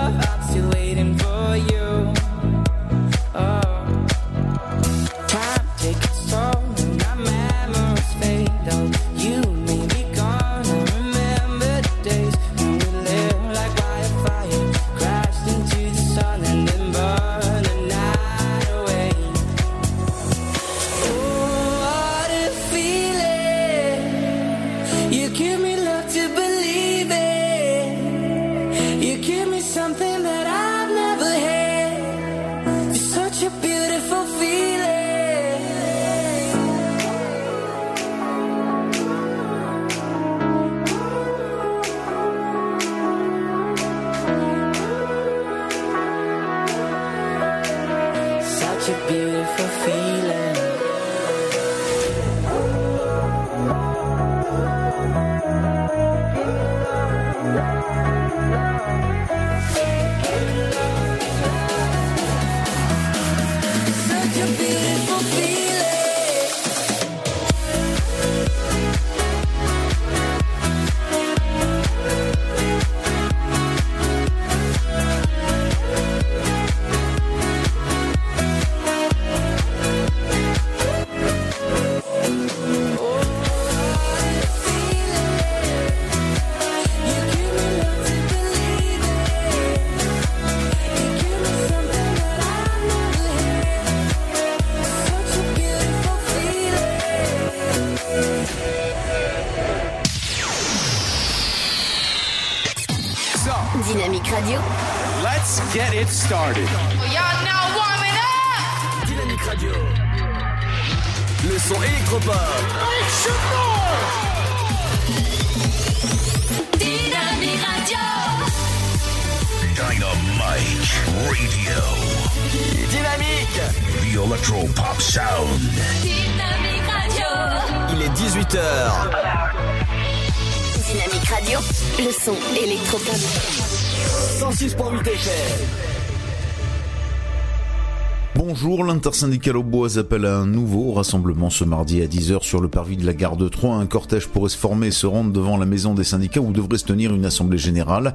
Bonjour, l'intersyndicale au bois appelle à un nouveau rassemblement ce mardi à 10h sur le parvis de la gare de Troyes. Un cortège pourrait se former et se rendre devant la maison des syndicats où devrait se tenir une assemblée générale.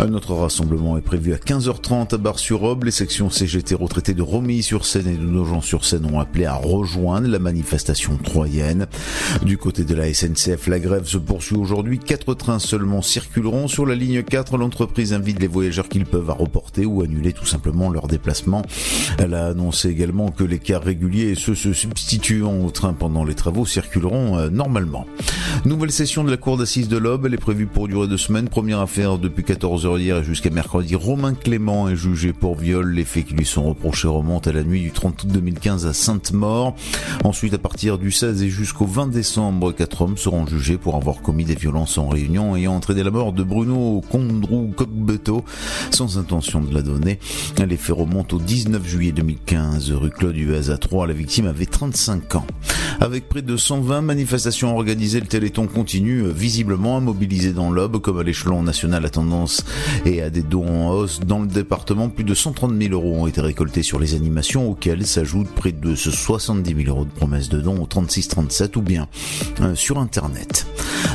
Un autre rassemblement est prévu à 15h30 à Bar-sur-Aube. Les sections CGT retraitées de Romilly-sur-Seine et de Nogent-sur-Seine ont appelé à rejoindre la manifestation troyenne. Du côté de la SNCF, la grève se poursuit aujourd'hui. Quatre trains seulement circuleront sur la ligne 4. L'entreprise invite les voyageurs qu'ils peuvent à reporter ou annuler tout simplement leur déplacement. Elle a annoncé également que les cars réguliers et ceux se substituant au train pendant les travaux circuleront euh, normalement. Nouvelle session de la cour d'assises de l'Aube, elle est prévue pour durer deux semaines. Première affaire depuis 14h hier jusqu'à mercredi. Romain Clément est jugé pour viol. Les faits qui lui sont reprochés remontent à la nuit du 30 août 2015 à Sainte-Maure. Ensuite, à partir du 16 et jusqu'au 20 décembre, quatre hommes seront jugés pour avoir commis des violences en réunion ayant entraîné la mort de Bruno Condrou Cocbeto sans intention de la donner. Les faits remontent au 19 juillet 2015, rue Claude Huez à 3. La victime avait 35 ans. Avec près de 120 manifestations organisées, le Téléthon continue euh, visiblement à mobiliser dans l'Aube, comme à l'échelon national à tendance et à des dons en hausse. Dans le département, plus de 130 000 euros ont été récoltés sur les animations, auxquelles s'ajoutent près de 70 000 euros de promesses de dons au 36-37 ou bien euh, sur Internet.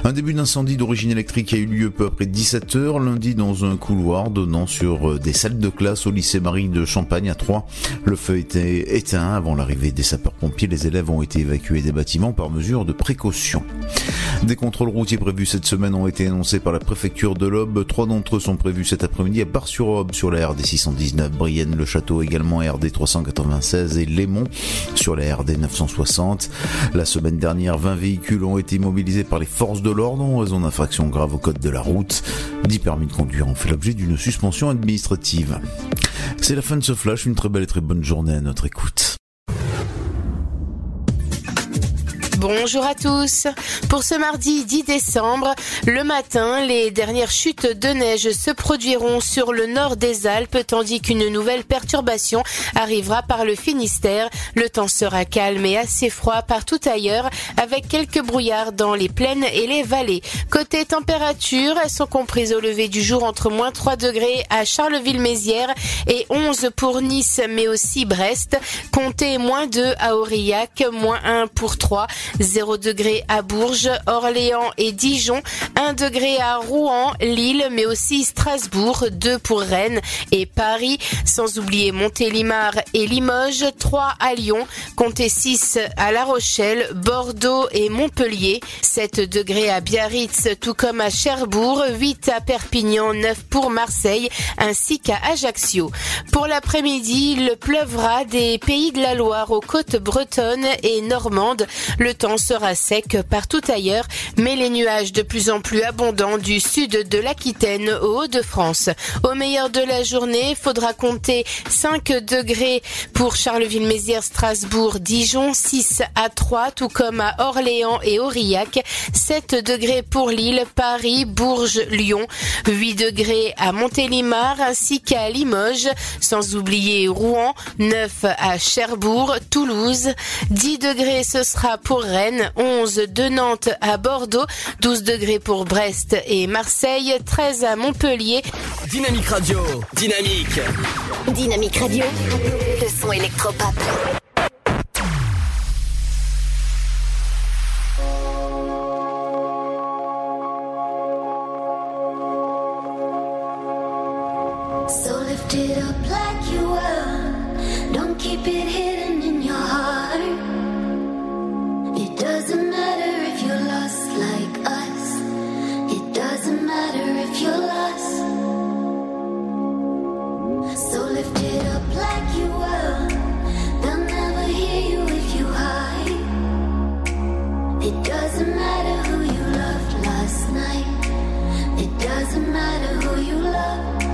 Un début d'incendie d'origine électrique a eu lieu peu après 17 heures lundi dans un couloir donnant sur euh, des salles de classe au lycée Marie de Champagne à Troyes. Le feu était éteint avant l'arrivée des sapeurs-pompiers. Les élèves ont été évacués des bâtiments par mesure de précaution. Des contrôles routiers prévus cette semaine ont été annoncés par la préfecture de l'Aube. Trois d'entre eux sont prévus cet après-midi à Bar-sur-Aube sur la RD 619, Brienne-le-Château également RD 396 et Lémont sur la RD 960. La semaine dernière, 20 véhicules ont été mobilisés par les forces de l'ordre en raison d'infractions graves au code de la route. 10 permis de conduire ont fait l'objet d'une suspension administrative. C'est la fin de ce flash, une très belle et très bonne journée à notre écoute. Bonjour à tous. Pour ce mardi 10 décembre, le matin, les dernières chutes de neige se produiront sur le nord des Alpes tandis qu'une nouvelle perturbation arrivera par le Finistère. Le temps sera calme et assez froid partout ailleurs avec quelques brouillards dans les plaines et les vallées. Côté température, elles sont comprises au lever du jour entre moins 3 degrés à Charleville-Mézières et 11 pour Nice mais aussi Brest. Comptez moins 2 à Aurillac, moins 1 pour 3 0 degré à Bourges, Orléans et Dijon, 1 degré à Rouen, Lille, mais aussi Strasbourg, 2 pour Rennes et Paris, sans oublier Montélimar et Limoges, 3 à Lyon, comptez 6 à La Rochelle, Bordeaux et Montpellier, 7 degrés à Biarritz, tout comme à Cherbourg, 8 à Perpignan, 9 pour Marseille, ainsi qu'à Ajaccio. Pour l'après-midi, il pleuvra des pays de la Loire aux côtes bretonnes et normandes. Le temps sera sec partout ailleurs, mais les nuages de plus en plus abondants du sud de l'Aquitaine au Hauts-de-France. Au meilleur de la journée, faudra compter 5 degrés pour Charleville-Mézières, Strasbourg, Dijon, 6 à 3, tout comme à Orléans et Aurillac, 7 degrés pour Lille, Paris, Bourges, Lyon, 8 degrés à Montélimar ainsi qu'à Limoges, sans oublier Rouen, 9 à Cherbourg, Toulouse, 10 degrés ce sera pour Rennes, 11 de Nantes à Bordeaux, 12 degrés pour Brest et Marseille, 13 à Montpellier. Dynamique Radio, dynamique. Dynamique Radio, le son électropop. Doesn't matter who you loved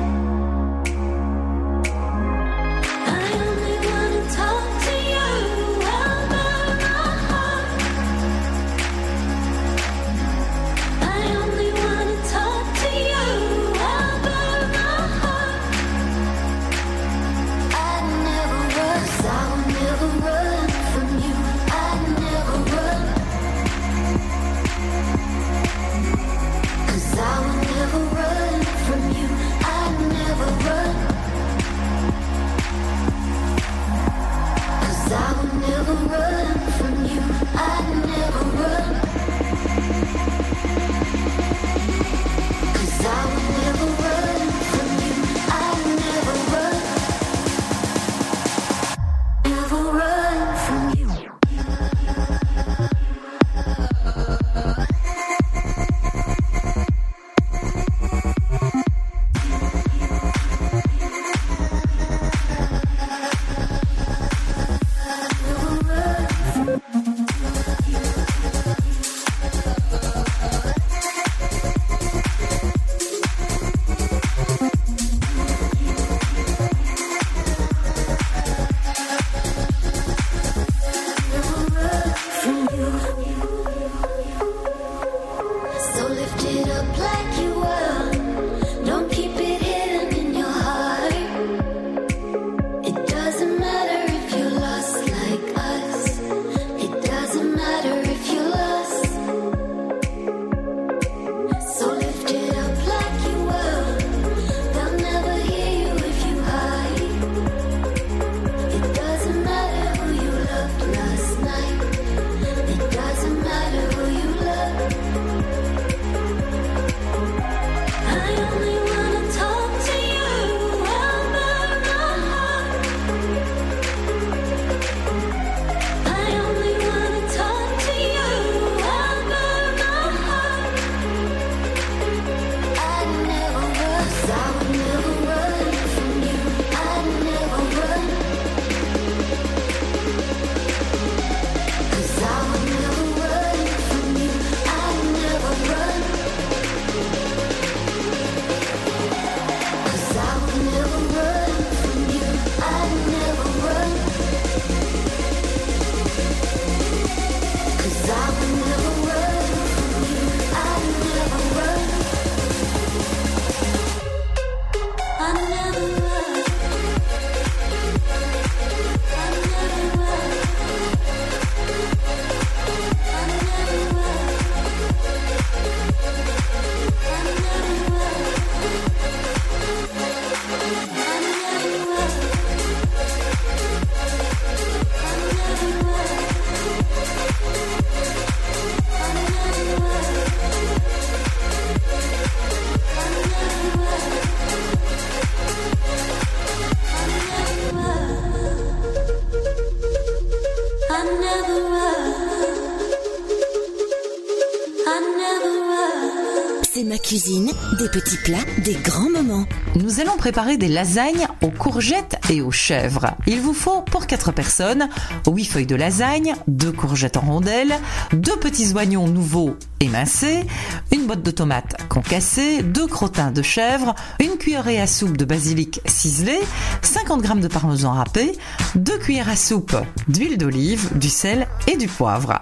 cuisine, des petits plats, des grands moments. Nous allons préparer des lasagnes aux courgettes et aux chèvres. Il vous faut pour 4 personnes 8 feuilles de lasagne, 2 courgettes en rondelles, 2 petits oignons nouveaux émincés, une botte de tomates concassées, 2 crottins de chèvre, une cuillerée à soupe de basilic ciselé, 50 g de parmesan râpé, 2 cuillères à soupe d'huile d'olive, du sel et du poivre.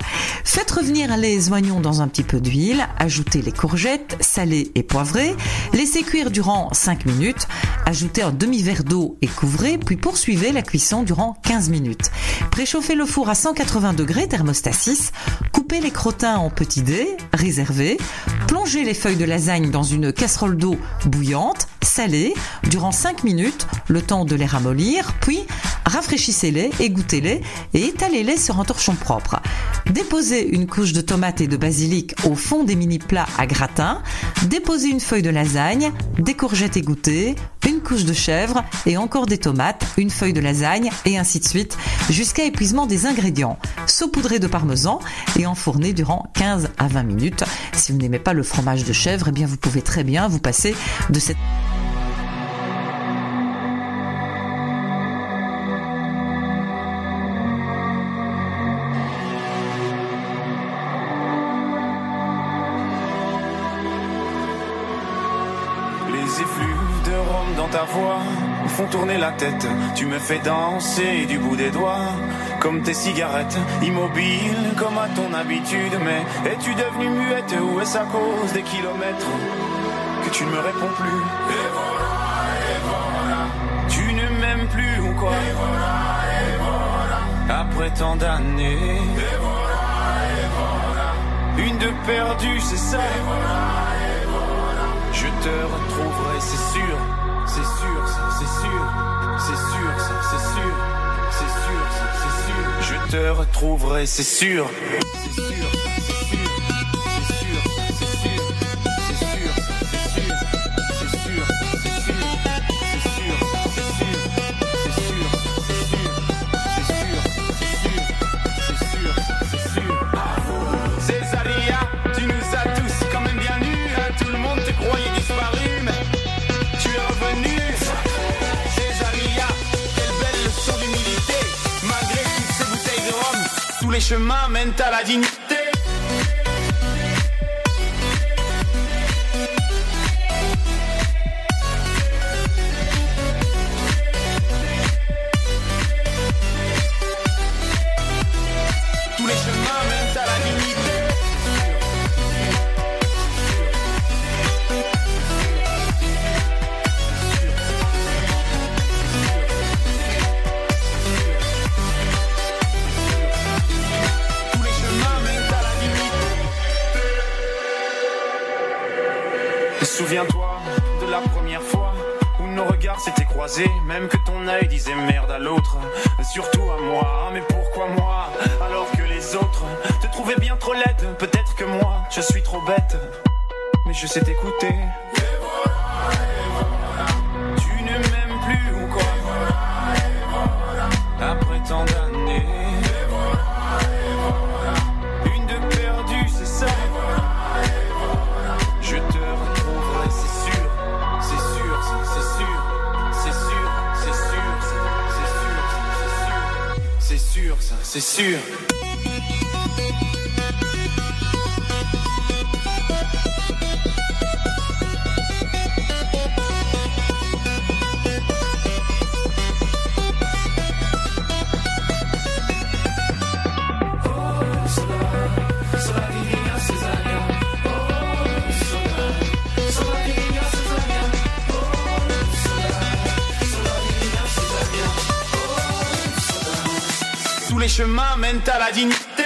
Revenir les oignons dans un petit peu d'huile, ajoutez les courgettes salées et poivrées, laissez cuire durant 5 minutes, ajoutez un demi-verre d'eau et couvrez, puis poursuivez la cuisson durant 15 minutes. Préchauffez le four à 180 degrés, thermostat 6, coupez les crottins en petits dés, réservez, plongez les feuilles de lasagne dans une casserole d'eau bouillante, salée, durant 5 minutes, le temps de les ramollir, puis rafraîchissez-les, égouttez-les et étalez-les sur un torchon propre. Déposez une couche de tomates et de basilic au fond des mini-plats à gratin, déposez une feuille de lasagne, des courgettes égouttées, une couche de chèvre et encore des tomates, une feuille de lasagne et ainsi de suite jusqu'à épuisement des ingrédients. Saupoudrez de parmesan et enfournez durant 15 à 20 minutes. Si vous n'aimez pas le fromage de chèvre, eh bien vous pouvez très bien vous passer de cette tourner la tête. Tu me fais danser du bout des doigts, comme tes cigarettes, immobile comme à ton habitude. Mais es-tu devenue muette ou est-ce à cause des kilomètres que tu ne me réponds plus? Et voilà, et voilà. Tu ne m'aimes plus ou quoi? Après tant d'années. Une de perdue, c'est ça. Je te retrouverai, c'est sûr, c'est sûr, ça, c'est sûr, c'est sûr, ça, c'est sûr, c'est sûr, ça, c'est sûr. Je te retrouverai, c'est sûr, c'est sûr, les chemins mènent à la dignité. Même que ton œil disait merde à l'autre, surtout à moi. Mais pourquoi moi alors que les autres te trouvaient bien trop laide? Peut-être que moi je suis trop bête, mais je sais t'écouter. C'est sûr. Chemins mènent à la dignité.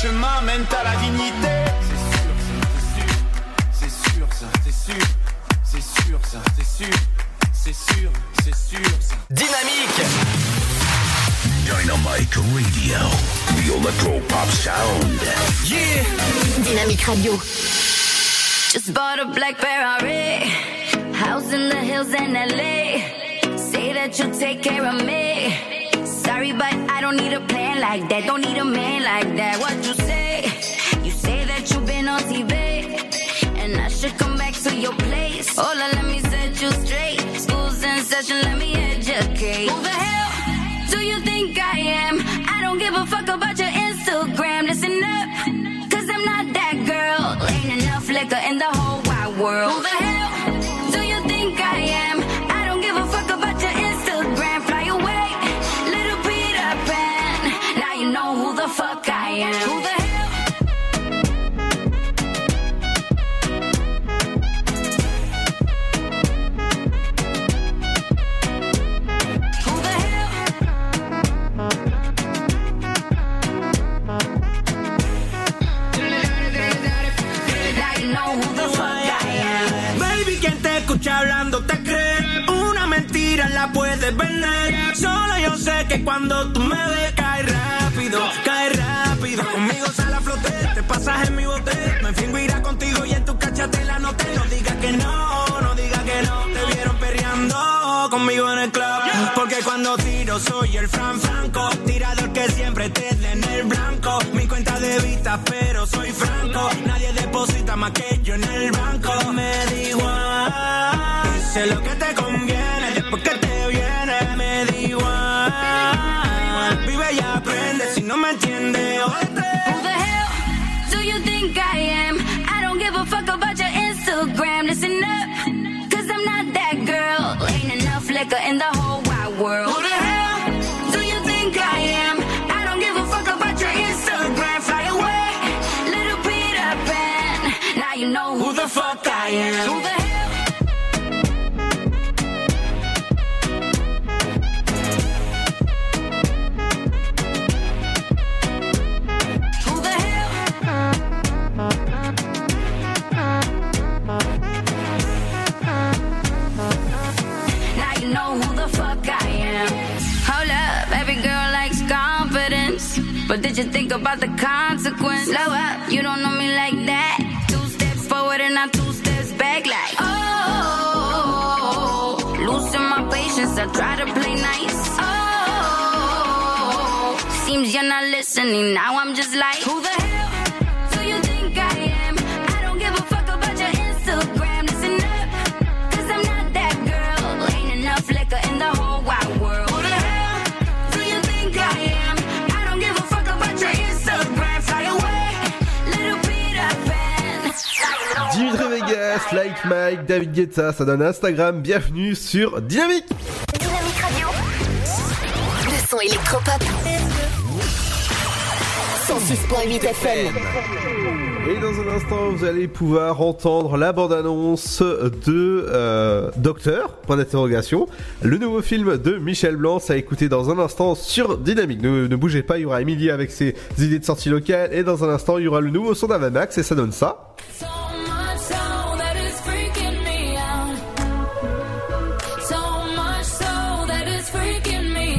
Chemins mènent à la dignité. C'est sûr, ça, c'est sûr, c'est sûr, c'est sûr, sûr, c'est sûr, c'est sûr. ça. Dynamique Dynamite Radio. The Electro Pop Sound. Yeah Dynamique Radio. Just bought a black Ferrari. House in the hills in LA. Say that you'll take care of me. Sorry, but I don't need a plan like that. Don't need a man like that. What you say? You say that you've been on TV. And I should come back to your place. Hola, let me set you straight. School's in session, let me educate. Who the hell do you think I am? I don't give a fuck about your Instagram. Hablando te cree. Una mentira la puedes vender. Solo yo sé que cuando tú me ves, cae rápido, cae rápido. Conmigo sale a flote, te pasas en mi bote. Me fingo irá contigo y en tu cachatela no te lo digas que no, no digas que no. Te vieron perreando conmigo en el club. Porque cuando tiro soy el Fran Franco. Tirador que siempre te dé en el blanco. Mi cuenta de vista, pero soy franco. Nadie deposita más que igual. Lo que te conviene. Después que te viene, me da igual. Vive y aprende. Si no me entiendes, jódete. Who the hell do you think I am? I don't give a fuck about your Instagram. Listen up, cause I'm not that girl. Ain't enough liquor in the whole wide world. Who the hell do you think I am? I don't give a fuck about your Instagram. Fly away, little Peter Pan. Now you know who the fuck I am. About the consequence? Slow up, you don't know me like that. Two steps forward and not two steps back, like oh. Losing my patience, I try to play nice. Oh, seems you're not listening. Now I'm just like, who the hell Like Mike, David Guetta, ça donne Instagram. Bienvenue sur Dynamique. Dynamique Radio. Le son électropop. 106.8 FM. Et dans un instant, vous allez pouvoir entendre la bande-annonce de euh, Docteur, point d'interrogation, le nouveau film de Michel Blanc, à écouter dans un instant sur Dynamique. Ne, ne bougez pas, il y aura Emilie avec ses idées de sortie locale, et dans un instant, il y aura le nouveau son d'Avamax, et ça donne ça.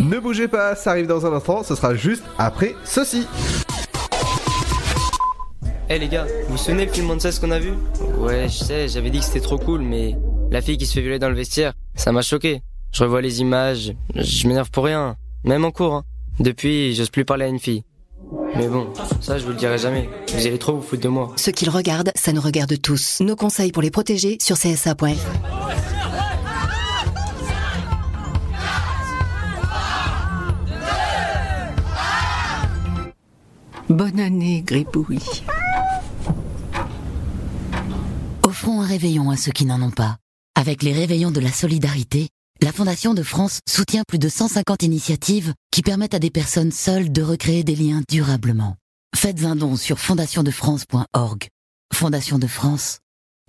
Ne bougez pas, ça arrive dans un instant, ce sera juste après ceci. Eh les gars, vous vous souvenez le film ce qu'on a vu? Ouais, je sais, j'avais dit que c'était trop cool, mais la fille qui se fait violer dans le vestiaire, ça m'a choqué. Je revois les images, je m'énerve pour rien, même en cours. Hein. Depuis, j'ose plus parler à une fille. Mais bon, ça je vous le dirai jamais. Vous allez trop vous foutre de moi. Ce qu'ils regardent, ça nous regarde tous. Nos conseils pour les protéger sur csa.fr. Bonne année, Gribouille. Offrons un réveillon à ceux qui n'en ont pas. Avec les réveillons de la solidarité, la Fondation de France soutient plus de 150 initiatives qui permettent à des personnes seules de recréer des liens durablement. Faites un don sur fondationdefrance.org. Fondation de France,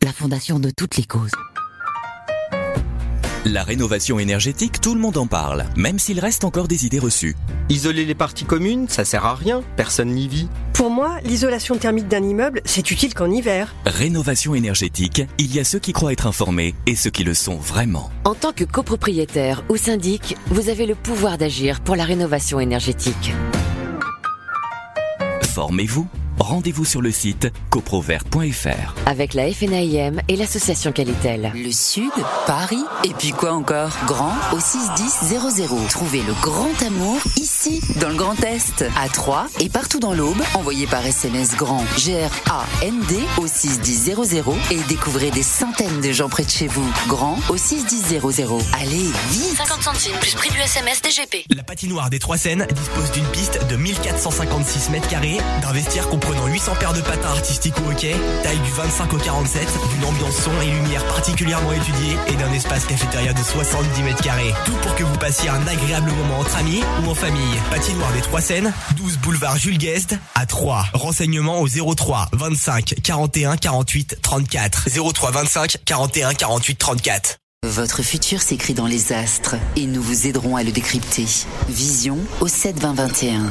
la fondation de toutes les causes. La rénovation énergétique, tout le monde en parle, même s'il reste encore des idées reçues. Isoler les parties communes, ça sert à rien, personne n'y vit. Pour moi, l'isolation thermique d'un immeuble, c'est utile qu'en hiver. Rénovation énergétique, il y a ceux qui croient être informés et ceux qui le sont vraiment. En tant que copropriétaire ou syndic, vous avez le pouvoir d'agir pour la rénovation énergétique. Formez-vous. Rendez-vous sur le site coprovert.fr. Avec la FNAIM et l'association Qualitel. Le Sud, Paris, et puis quoi encore? Grand au 61000. Trouvez le grand amour ici, dans le Grand Est, à Troyes et partout dans l'Aube. Envoyez par SMS grand G-R-A-N-D au 61000 et découvrez des centaines de gens près de chez vous. Grand au 61000. Allez, vite 50 centimes plus prix du SMS DGP. La patinoire des Trois Seines dispose d'une piste de 1456 mètres carrés, d'un vestiaire comprenant 800 paires de patins artistiques au hockey, taille du 25 au 47, d'une ambiance son et lumière particulièrement étudiée et d'un espace cafétéria de 70 mètres carrés. Tout pour que vous passiez un agréable moment entre amis ou en famille. Patinoire des Trois Seines, 12 boulevard Jules Guest à 3. Renseignements au 03 25 41 48 34. 03 25 41 48 34. Votre futur s'écrit dans les astres et nous vous aiderons à le décrypter. Vision au 7 20 21.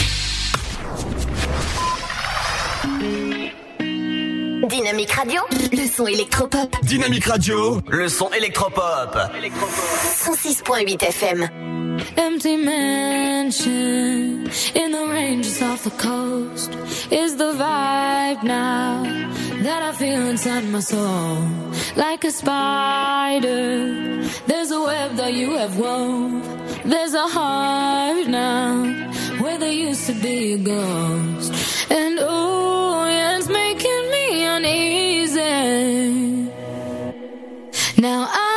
Dynamique Radio, le son électropop. Dynamique Radio, le son électropop. 106.8 FM. Empty mansion in the ranges off the coast is the vibe now that I feel inside my soul. Like a spider, there's a web that you have wove. There's a heart now where there used to be a ghost. And oh, uneasy. Now I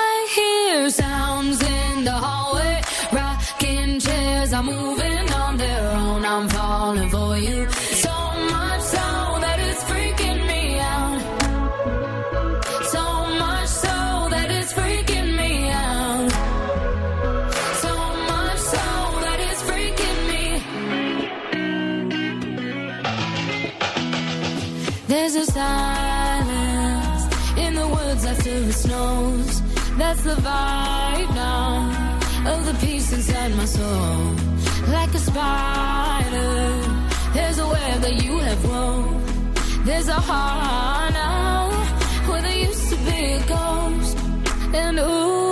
That's the vibe now of the peace inside my soul. Like a spider, there's a web that you have wove. There's a heart now where there used to be a ghost. And ooh,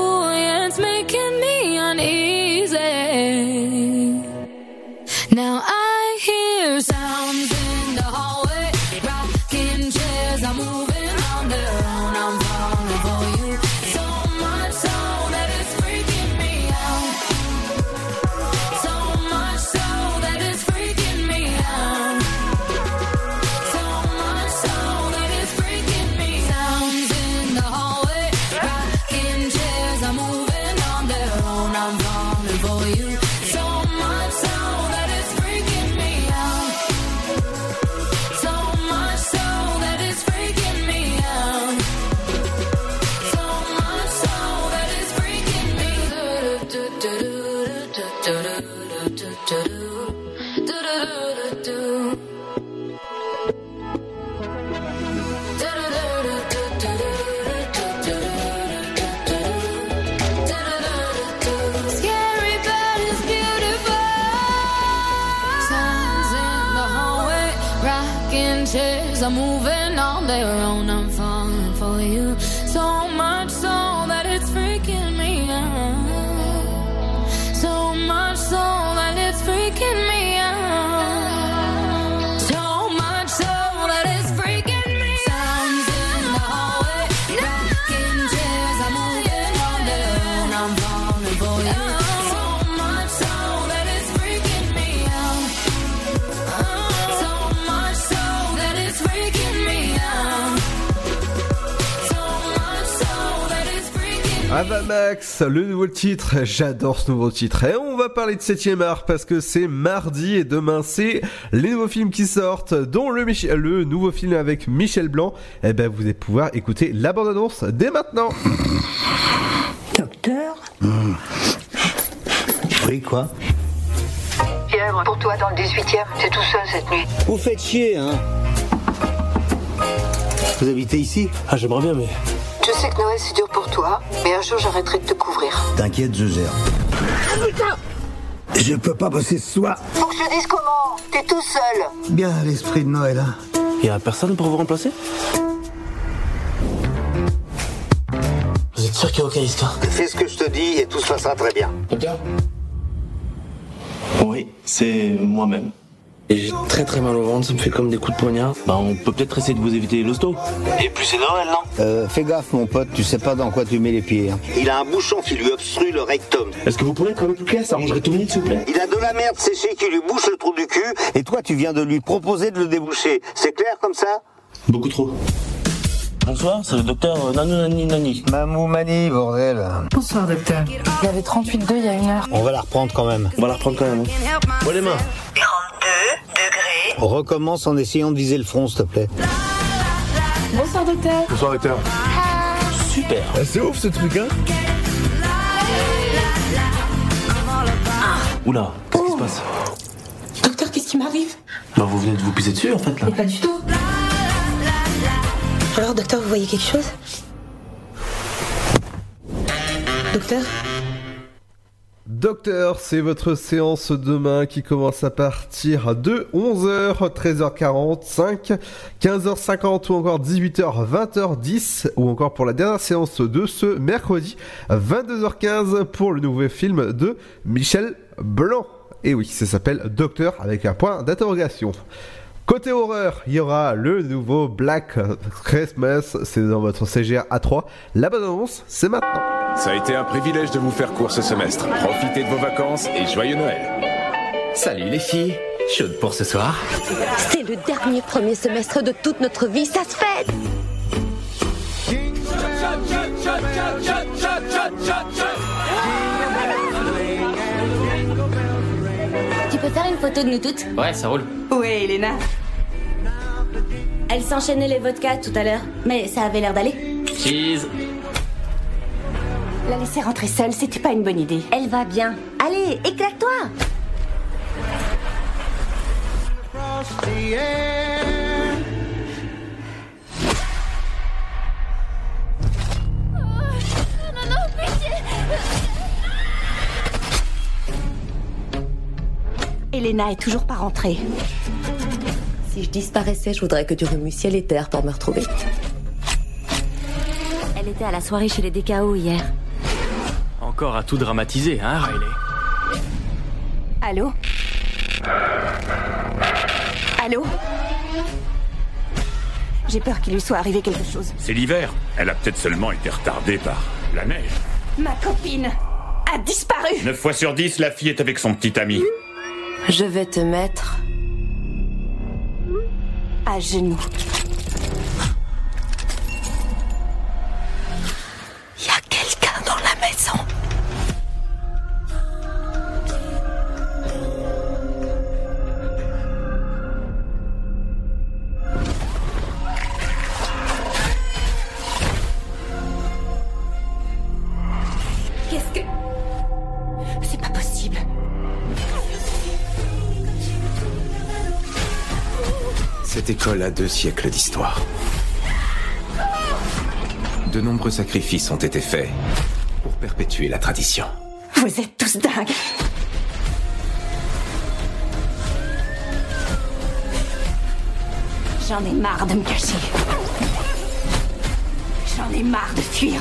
moving on Avamax, le nouveau titre, j'adore ce nouveau titre. Et on va parler de 7 art parce que c'est mardi et demain c'est les nouveaux films qui sortent, dont le, Mich- le nouveau film avec Michel Blanc. Et ben vous allez pouvoir écouter la bande-annonce dès maintenant. Docteur Oui, quoi? Fièvre pour toi dans le 18e, c'est tout seul cette nuit. Vous faites chier, hein? Vous habitez ici? Ah, j'aimerais bien, mais... Je sais que Noël c'est dur pour toi, mais un jour j'arrêterai de te couvrir. T'inquiète, je gère. Ah putain Je peux pas bosser ce soir. Faut que je te dise comment T'es tout seul Bien l'esprit de Noël, hein Y a personne pour vous remplacer? Vous êtes sûr qu'il n'y a aucun risque, hein? Fais ce que je te dis et tout se passera très bien. Docteur? Oui, c'est moi-même. Et j'ai très très mal au ventre, ça me fait comme des coups de poignard. Bah, on peut peut-être essayer de vous éviter l'hosto. Et plus c'est Noël, non? Euh, fais gaffe, mon pote, tu sais pas dans quoi tu mets les pieds. hein. Il a un bouchon qui lui obstrue le rectum. Est-ce que vous pourrez être un peu plus clair Ça arrangerait tout le monde, s'il vous plaît Il a de la merde séchée qui lui bouche le trou du cul, et toi, tu viens de lui proposer de le déboucher. C'est clair comme ça? Beaucoup trop. Bonsoir, c'est le docteur euh, Nanou Nani Nani. Mamou Mani, bordel. Bonsoir docteur. Il y avait 38,2 il y a une heure. On va la reprendre quand même. On va la reprendre quand même. Hein. Bon, les mains. On recommence en essayant de viser le front, s'il te plaît. Bonsoir docteur. Bonsoir, docteur. Super. C'est ouf ce truc, hein Oula, qu'est-ce qui se passe Docteur, qu'est-ce qui m'arrive Bah, vous venez de vous pisser dessus, en fait, là. Mais pas du tout. Alors docteur, vous voyez quelque chose? Docteur? Docteur, c'est votre séance demain qui commence à partir de 11h, 13h45, 15h50 ou encore 18h, 20h10 ou encore pour la dernière séance de ce mercredi, 22h15 pour le nouveau film de Michel Blanc. Et oui, ça s'appelle Docteur avec un point d'interrogation. Côté horreur, il y aura le nouveau Black Christmas, c'est dans votre CGR A3. La bonne annonce, c'est maintenant. Ça a été un privilège de vous faire court ce semestre. Profitez de vos vacances et joyeux Noël. Salut les filles, chaude pour ce soir C'est le dernier premier semestre de toute notre vie, ça se fait peux faire une photo de nous toutes Ouais, ça roule. Ouais, Elena. Elle s'enchaînait les vodkas tout à l'heure, mais ça avait l'air d'aller. Cheese La laisser rentrer seule, c'était pas une bonne idée. Elle va bien. Allez, éclate-toi Non, non, pitié Elena est toujours pas rentrée. Si je disparaissais, je voudrais que tu remues ciel et terre pour me retrouver. Elle était à la soirée chez les DKO hier. Encore à tout dramatiser, hein, Riley? Allô? Allô? J'ai peur qu'il lui soit arrivé quelque chose. C'est l'hiver. Elle a peut-être seulement été retardée par la neige. Ma copine a disparu 9 fois sur 10, la fille est avec son petit ami. Je vais te mettre à genoux. Il y a quelqu'un dans la maison. École a deux siècles d'histoire. De nombreux sacrifices ont été faits pour perpétuer la tradition. Vous êtes tous dingues J'en ai marre de me cacher. J'en ai marre de fuir.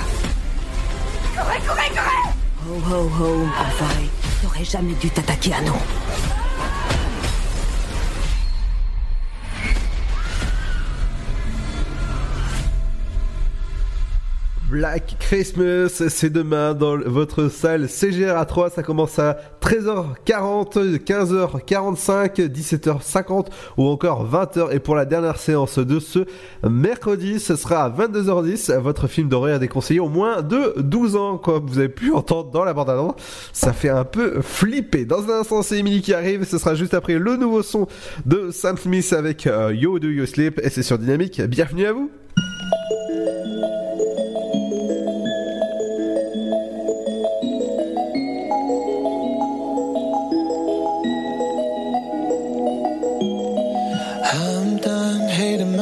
Courez, courez, courez Ho ho ho, Bavaille. T'aurais jamais dû t'attaquer à nous. Black Christmas, c'est demain dans votre salle CGR à 3, ça commence à 13h40, 15h45, 17h50 ou encore 20h et pour la dernière séance de ce mercredi, ce sera à 22h10, votre film d'horreur déconseillé au moins de 12 ans, comme vous avez pu entendre dans la bande-annonce, ça fait un peu flipper. Dans un instant, c'est Emily qui arrive, ce sera juste après le nouveau son de Sam Smith avec euh, Yo Do You Sleep. Et c'est sur Dynamique, bienvenue à vous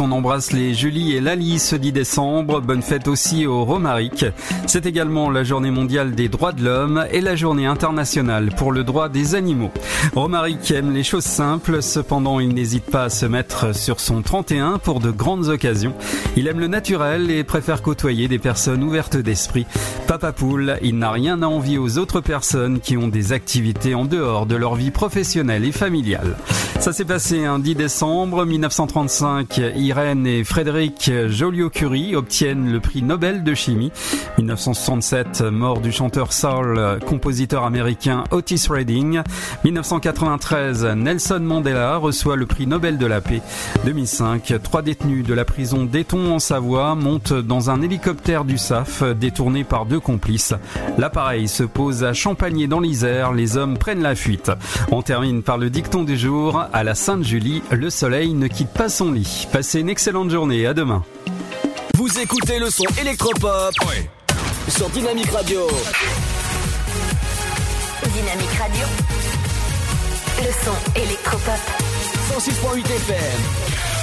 On embrasse les Julie et Lali ce 10 décembre. Bonne fête aussi au Romaric. C'est également la journée mondiale des droits de l'homme et la journée internationale pour le droit des animaux. Romaric aime les choses simples, cependant il n'hésite pas à se mettre sur son 31 pour de grandes occasions. Il aime le naturel et préfère côtoyer des personnes ouvertes d'esprit. Papa Poule, il n'a rien à envier aux autres personnes qui ont des activités en dehors de leur vie professionnelle et familiale. Ça s'est passé un 10 décembre 1935. Irène et Frédéric Joliot-Curie obtiennent le prix Nobel de chimie. 1967, mort du chanteur soul, compositeur américain Otis Redding. 1993, Nelson Mandela reçoit le prix Nobel de la paix. 2005, trois détenus de la prison d'Eton en Savoie montent dans un hélicoptère du SAF détourné par deux complices. L'appareil se pose à Champagné dans l'Isère. Les hommes prennent la fuite. On termine par le dicton du jour. À la Sainte-Julie, le soleil ne quitte pas son lit. Une excellente journée. À demain. Vous écoutez le son électropop sur Dynamique Radio. Dynamique Radio. Le son électropop. 106.8 FM.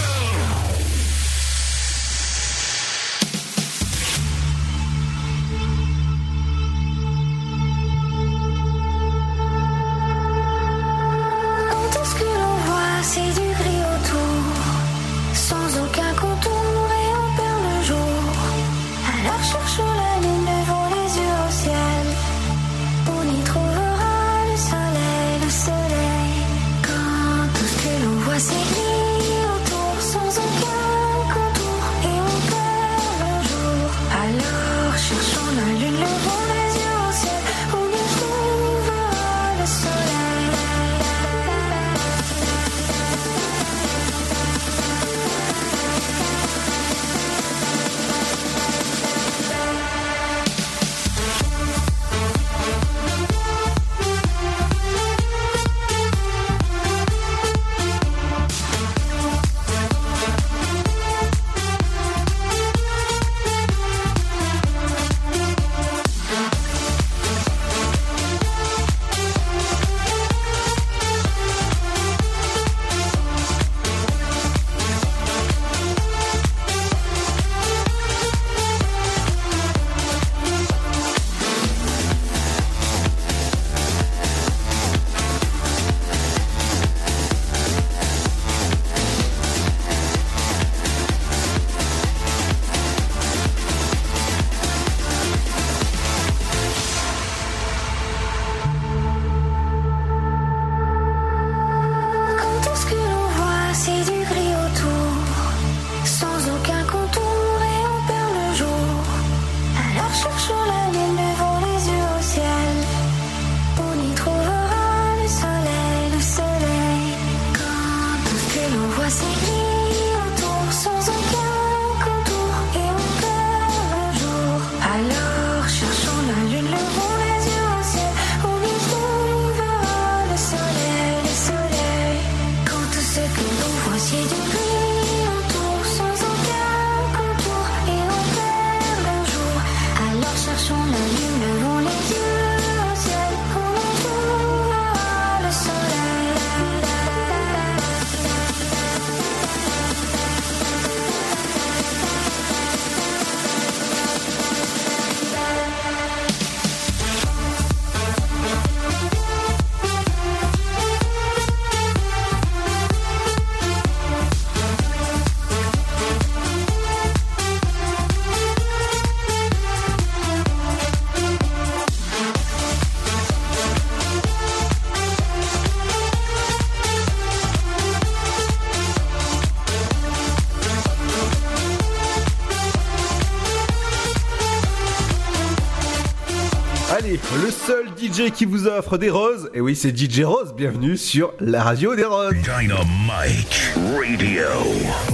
DJ qui vous offre des roses, et oui, c'est DJ Rose, bienvenue sur la radio des roses. Dynamite Radio.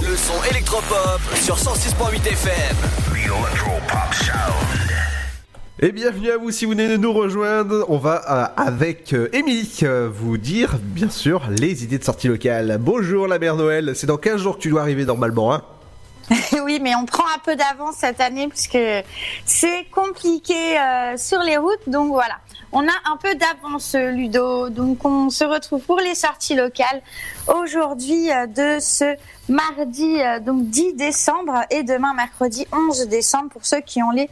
Le son électropop sur 106.8 FM. The Electropop Sound. Et bienvenue à vous si vous venez de nous rejoindre. On va euh, avec euh, Émilie euh, vous dire, bien sûr, les idées de sortie locale. Bonjour la mère Noël, c'est dans 15 jours que tu dois arriver normalement, hein oui, mais on prend un peu d'avance cette année puisque c'est compliqué euh, sur les routes. Donc voilà, on a un peu d'avance, Ludo. Donc on se retrouve pour les sorties locales aujourd'hui euh, de ce mardi euh, donc 10 décembre et demain mercredi 11 décembre pour ceux qui ont les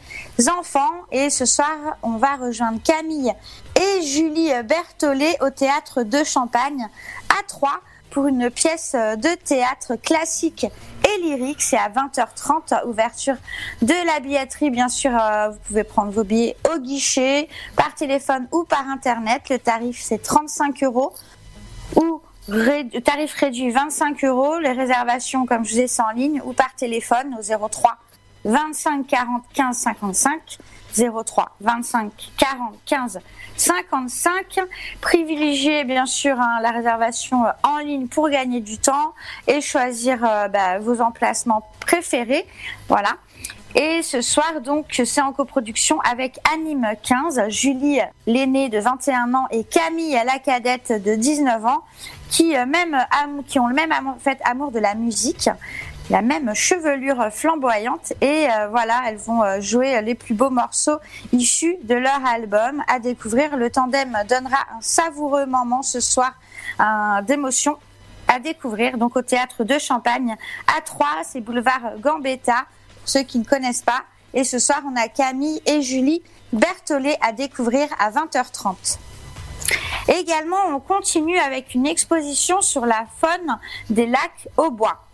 enfants. Et ce soir, on va rejoindre Camille et Julie Berthollet au théâtre de Champagne à Troyes pour une pièce de théâtre classique et lyrique. C'est à 20h30, ouverture de la billetterie. Bien sûr, euh, vous pouvez prendre vos billets au guichet, par téléphone ou par Internet. Le tarif, c'est 35 euros ou tarif réduit 25 euros. Les réservations, comme je vous ai, c'est en ligne ou par téléphone au 03 25 40 15 55 03 25 40 15 55. Privilégiez bien sûr hein, la réservation euh, en ligne pour gagner du temps et choisir euh, bah, vos emplacements préférés. Voilà. Et ce soir, donc, c'est en coproduction avec Anime 15, Julie, l'aînée de 21 ans, et Camille, la cadette de 19 ans, qui, euh, même, qui ont le même fait, amour de la musique. La même chevelure flamboyante et euh, voilà, elles vont euh, jouer les plus beaux morceaux issus de leur album à découvrir. Le tandem donnera un savoureux moment ce soir d'émotion à découvrir donc au théâtre de Champagne à Troyes, c'est boulevard Gambetta, pour ceux qui ne connaissent pas. Et ce soir, on a Camille et Julie Berthollet à découvrir à 20h30. Également, on continue avec une exposition sur la faune des lacs au bois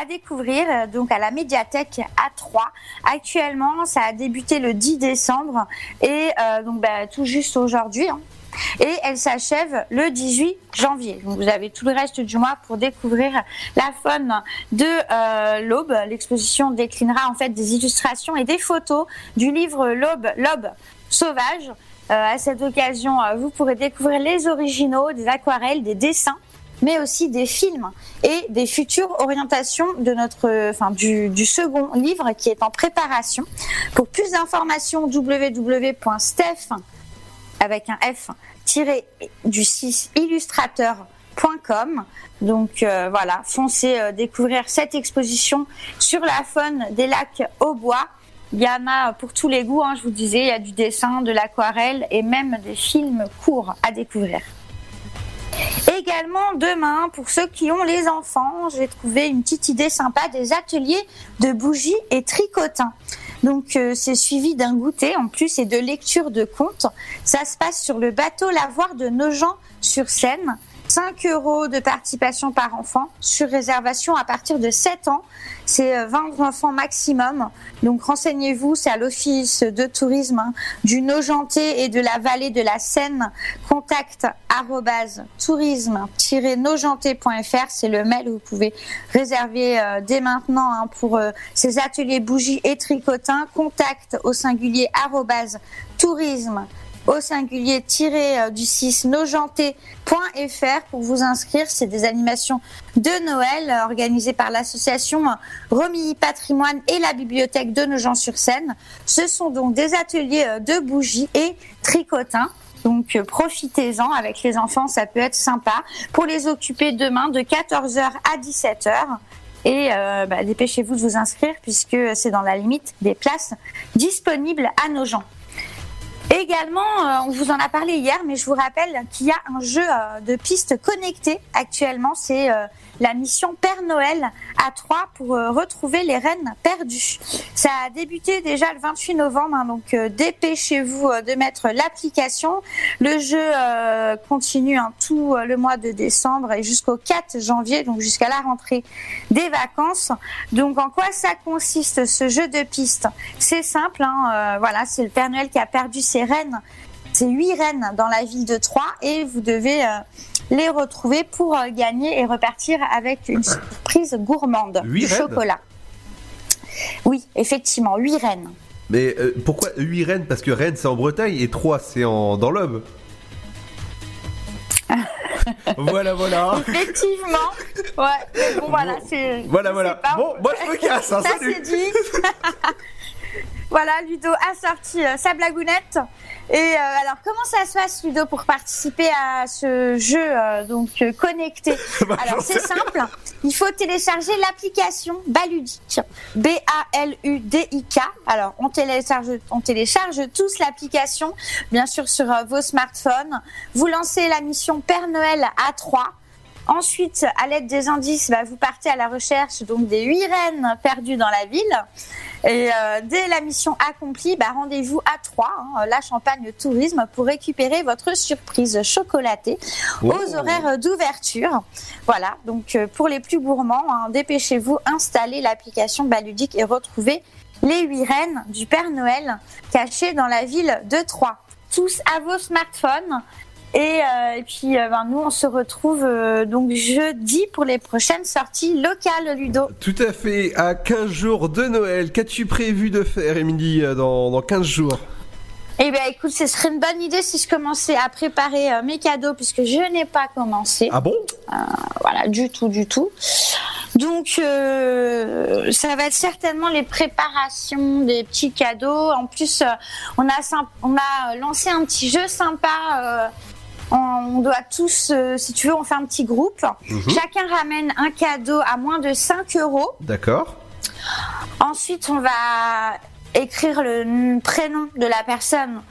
à découvrir euh, donc à la médiathèque à 3. Actuellement, ça a débuté le 10 décembre et euh, donc bah, tout juste aujourd'hui. hein. Et elle s'achève le 18 janvier. Donc vous avez tout le reste du mois pour découvrir la faune de euh, l'Aube. L'exposition déclinera en fait des illustrations et des photos du livre L'Aube, l'Aube sauvage. À cette occasion, vous pourrez découvrir les originaux, des aquarelles, des dessins mais aussi des films et des futures orientations de notre, enfin, du, second livre qui est en préparation. Pour plus d'informations, www.steph avec un F tiré du 6 illustrateur.com. Donc euh, voilà, foncez euh, découvrir cette exposition sur la faune des lacs au bois. Il y en a pour tous les goûts, hein, je vous disais, il y a du dessin, de l'aquarelle et même des films courts à découvrir. Également demain, pour ceux qui ont les enfants, j'ai trouvé une petite idée sympa des ateliers de bougies et tricotins. Donc euh, c'est suivi d'un goûter en plus et de lecture de contes. Ça se passe sur le bateau Lavoir de Nogent sur Seine. 5 euros de participation par enfant sur réservation à partir de 7 ans. C'est euh, 20 enfants maximum. Donc renseignez-vous, c'est à l'office de tourisme hein, du Nogentais et de la vallée de la Seine. Contact tourisme-nogentais.fr, c'est le mail où vous pouvez réserver euh, dès maintenant hein, pour euh, ces ateliers bougies et tricotins. Contact au singulier tourisme au singulier tiré euh, du 6 nogenté.fr pour vous inscrire. C'est des animations de Noël euh, organisées par l'association euh, Romilly Patrimoine et la bibliothèque de Nogent-sur-Seine. Ce sont donc des ateliers de bougies et tricotins. Donc profitez-en avec les enfants, ça peut être sympa pour les occuper demain de 14h à 17h. Et bah, dépêchez-vous de vous inscrire puisque c'est dans la limite des places disponibles à nos gens. Également, euh, on vous en a parlé hier, mais je vous rappelle qu'il y a un jeu euh, de pistes connectées actuellement. C'est euh, la mission Père Noël à 3 pour euh, retrouver les rennes perdues. Ça a débuté déjà le 28 novembre, hein, donc euh, dépêchez-vous euh, de mettre l'application. Le jeu continue hein, tout le mois de décembre et jusqu'au 4 janvier, donc jusqu'à la rentrée des vacances. Donc en quoi ça consiste ce jeu de pistes C'est simple, hein, voilà, c'est le Père Noël qui a perdu ses rennes. C'est huit rennes dans la ville de Troyes et vous devez les retrouver pour euh, gagner et repartir avec une surprise gourmande, Huit du chocolat. Oui, effectivement, huit rennes. Mais euh, pourquoi 8 Rennes Parce que Rennes c'est en Bretagne et 3 c'est en... dans l'Aube. voilà, voilà. Effectivement. Ouais, mais bon, voilà, c'est. Voilà, voilà. pas. Bon, moi, je me casse, hein, Ça, c'est dit. voilà, Ludo a sorti euh, sa blagounette. Et euh, alors, comment ça se passe, Ludo, pour participer à ce jeu euh, donc connecté Bah, Alors, c'est simple. Il faut télécharger l'application Baludic. B-A-L-U-D-I-K. Alors, on télécharge, on télécharge tous l'application, bien sûr, sur vos smartphones. Vous lancez la mission Père Noël à 3. Ensuite, à l'aide des indices, bah, vous partez à la recherche donc des huit rennes perdues dans la ville. Et euh, dès la mission accomplie, bah, rendez-vous à Troyes, hein, la Champagne Tourisme, pour récupérer votre surprise chocolatée aux horaires d'ouverture. Voilà, donc euh, pour les plus gourmands, hein, dépêchez-vous, installez l'application Baludique et retrouvez les huit rennes du Père Noël cachées dans la ville de Troyes. Tous à vos smartphones. Et, euh, et puis, euh, ben, nous, on se retrouve euh, donc jeudi pour les prochaines sorties locales, Ludo. Tout à fait, à 15 jours de Noël, qu'as-tu prévu de faire, Émilie, euh, dans, dans 15 jours? Eh bien, écoute, ce serait une bonne idée si je commençais à préparer euh, mes cadeaux, puisque je n'ai pas commencé. Ah bon? Voilà, du tout, du tout. Donc, euh, ça va être certainement les préparations des petits cadeaux. En plus, on a, on a lancé un petit jeu sympa. On, doit tous, euh, si tu veux, on fait un petit groupe. Mhm. Chacun ramène un cadeau à moins de 5 euros. D'accord. Ensuite, on va écrire le prénom de la personne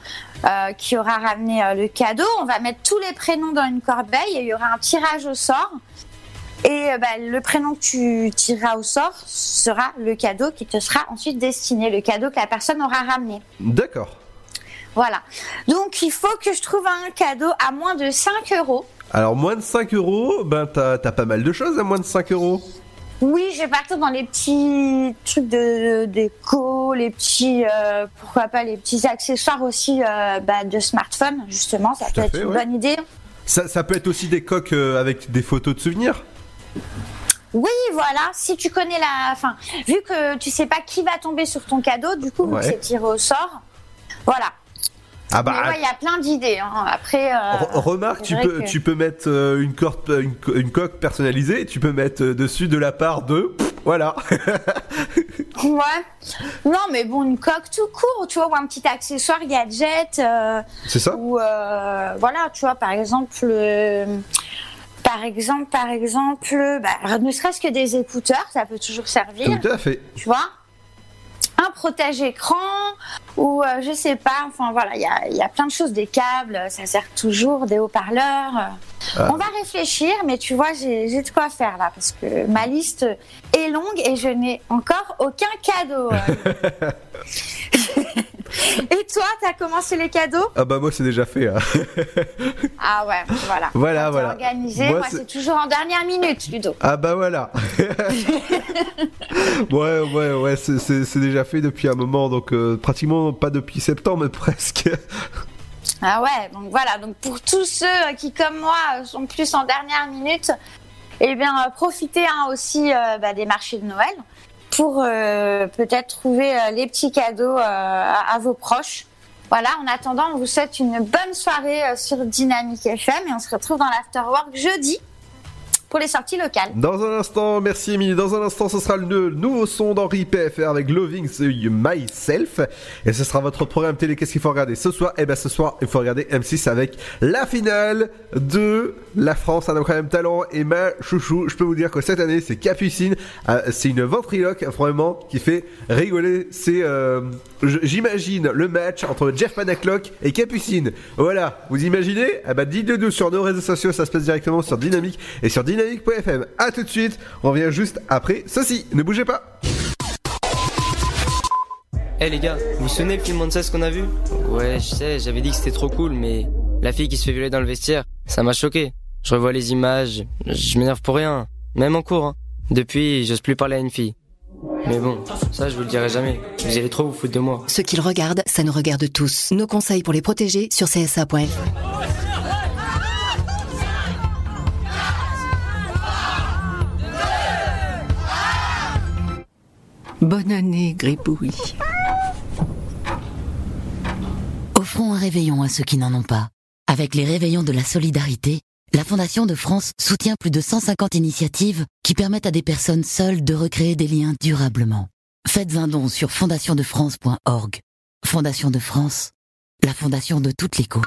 euh, qui aura ramené euh, le cadeau. On va mettre tous les prénoms dans une corbeille et il y aura un tirage au sort. Et bah, le prénom que tu tireras au sort sera le cadeau qui te sera ensuite destiné, le cadeau que la personne aura ramené. D'accord. Voilà. Donc il faut que je trouve un cadeau à moins de 5 euros. Alors, moins de 5 euros, ben, t'as t'as pas mal de choses à moins de 5 euros. Oui, je vais partir dans les petits trucs de déco, les petits, euh, pourquoi pas, les petits accessoires aussi euh, bah, de smartphone, justement, ça peut être fait, une ouais. bonne idée. Ça, ça peut être aussi des coques euh, avec des photos de souvenirs. Oui, voilà, si tu connais la... Enfin, vu que tu sais pas qui va tomber sur ton cadeau, du coup, Ouais. c'est tiré au sort, voilà. Ah bah, ouais, il y a plein d'idées. hein. Après, euh, Re- Remarque, tu peux, que- tu peux mettre euh, une, corde- une, co- une coque personnalisée, tu peux mettre euh, dessus de la part de... Pff, Voilà. Ouais. Non, mais bon, une coque tout court, tu vois, ou un petit accessoire gadget. euh, C'est ça Ou euh, voilà, tu vois, par exemple, euh, par exemple, par exemple, bah, ne serait-ce que des écouteurs, ça peut toujours servir. Tout à fait. Tu vois? Un protège-écran ou euh, je sais pas, enfin voilà, il y a, il y a plein de choses, des câbles, ça sert toujours, des haut-parleurs. euh. Ah. On va réfléchir, mais tu vois, j'ai j'ai de quoi faire là, parce que ma liste est longue et je n'ai encore aucun cadeau. et toi, t'as commencé les cadeaux Ah bah moi c'est déjà fait. hein. Ah ouais, voilà. Voilà, voilà. Organisé, Moi, moi, c'est- toujours en dernière minute, Ludo. Ah bah voilà. ouais ouais ouais c'est- déjà fait depuis un moment donc euh, pratiquement pas depuis septembre mais presque. Ah ouais, donc voilà, donc pour tous ceux euh, qui comme moi sont plus en dernière minute, eh bien profitez hein, aussi euh, bah, des marchés de Noël pour euh, peut-être trouver euh, les petits cadeaux euh, à, à vos proches. Voilà, en attendant, on vous souhaite une bonne soirée euh, sur Dynamique FM et on se retrouve dans l'Afterwork jeudi pour les sorties locales. Dans un instant, merci Émilie, dans un instant ce sera le nouveau son d'Henri PFR avec Loving Myself et ce sera votre programme télé. Qu'est-ce qu'il faut regarder ce soir? Eh ben ce soir il faut regarder M6 avec la finale de la France, un incroyable talent et ma chouchou. Je peux vous dire que cette année c'est Capucine, Euh, c'est une ventriloque vraiment qui fait rigoler. C'est, euh, j'imagine le match entre Jeff Panaclock et Capucine. Voilà, vous imaginez? Eh ben dites-le nous sur nos réseaux sociaux, ça se passe directement sur Dynamique et sur dynamique.fm. À tout de suite, on revient juste après ceci. Ne bougez pas. Eh les gars, vous vous souvenez le film ce qu'on a vu? Ouais, je sais, j'avais dit que c'était trop cool, mais la fille qui se fait violer dans le vestiaire, ça m'a choqué. Je revois les images, je m'énerve pour rien, même en cours. hein. Depuis, j'ose plus parler à une fille. Mais bon, ça je vous le dirai jamais. Vous allez trop vous foutre de moi. Ce qu'ils regardent, ça nous regarde tous. Nos conseils pour les protéger sur csa.fr. Bonne année, Gribouille. Offrons un réveillon à ceux qui n'en ont pas. Avec les réveillons de la solidarité, la Fondation de France soutient plus de 150 initiatives qui permettent à des personnes seules de recréer des liens durablement. Faites un don sur fondationdefrance.org. Fondation de France, la fondation de toute l'écho.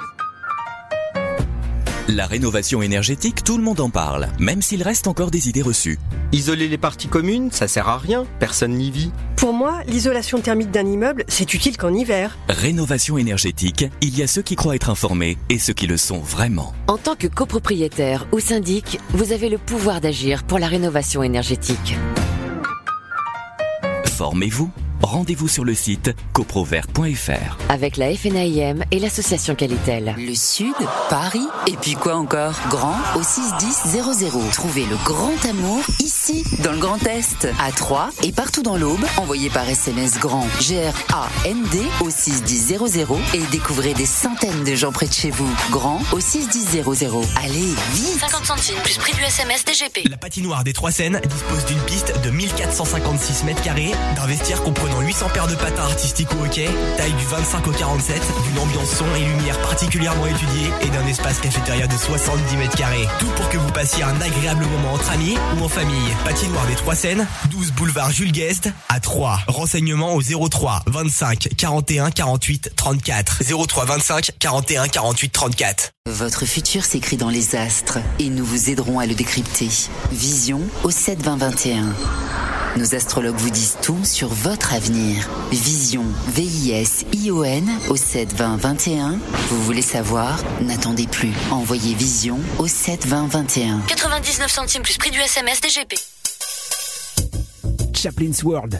La rénovation énergétique, tout le monde en parle, même s'il reste encore des idées reçues. Isoler les parties communes, ça sert à rien, personne n'y vit. Pour moi, l'isolation thermique d'un immeuble, c'est utile qu'en hiver. Rénovation énergétique, il y a ceux qui croient être informés et ceux qui le sont vraiment. En tant que copropriétaire ou syndic, vous avez le pouvoir d'agir pour la rénovation énergétique. Formez-vous. Rendez-vous sur le site coprovert.fr. Avec la FNAIM et l'association Qualitel. Le Sud, Paris, et puis quoi encore? Grand au 61000. Trouvez le grand amour ici, dans le Grand Est, à Troyes et partout dans l'Aube. Envoyez par SMS grand G-R-A-N-D au 61000 et découvrez des centaines de gens près de chez vous. Grand au 61000. Allez, vite 50 centimes plus prix du SMS DGP. La patinoire des Trois Seines dispose d'une piste de 1456 mètres carrés, d'un vestiaire comprenant 800 paires de patins artistiques au hockey, taille du 25 au 47, d'une ambiance son et lumière particulièrement étudiée et d'un espace cafétéria de 70 mètres carrés. Tout pour que vous passiez un agréable moment entre amis ou en famille. famille, patinoire des Trois Seines, 12 boulevard Jules Guest, à 3. Renseignements au 03 25 41 48 34. 03 25 41 48 34. Votre futur s'écrit dans les astres et nous vous aiderons à le décrypter. Vision au 7 20 21. Nos astrologues vous disent tout sur votre avenir. Vision, V-I-S-I-O-N au 7 20 21. Vous voulez savoir? N'attendez plus. Envoyez Vision au 7 20 21. 99 centimes plus prix du SMS DGP. Chaplin's World.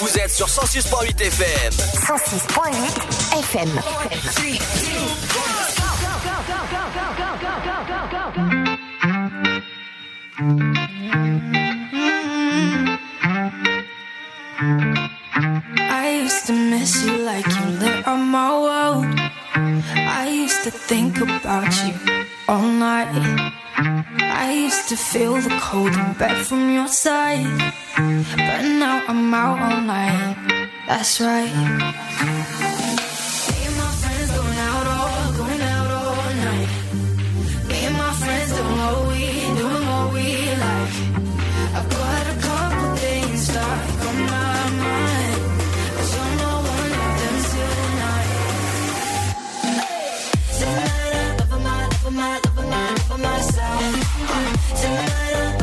Vous êtes sur 106.8 FM. 106.8 FM. I used to miss you like you lit up my world. I used to think about you all night. I used to feel the cold in bed from your side. But now I'm out all night. That's right. Me and my friends going out all, going out all night. Me and my friends doing what we, doing what we like. I've got a couple things stuck on my mind. But you're not one of them tonight. Loving my, loving my, loving my. Tonight I'm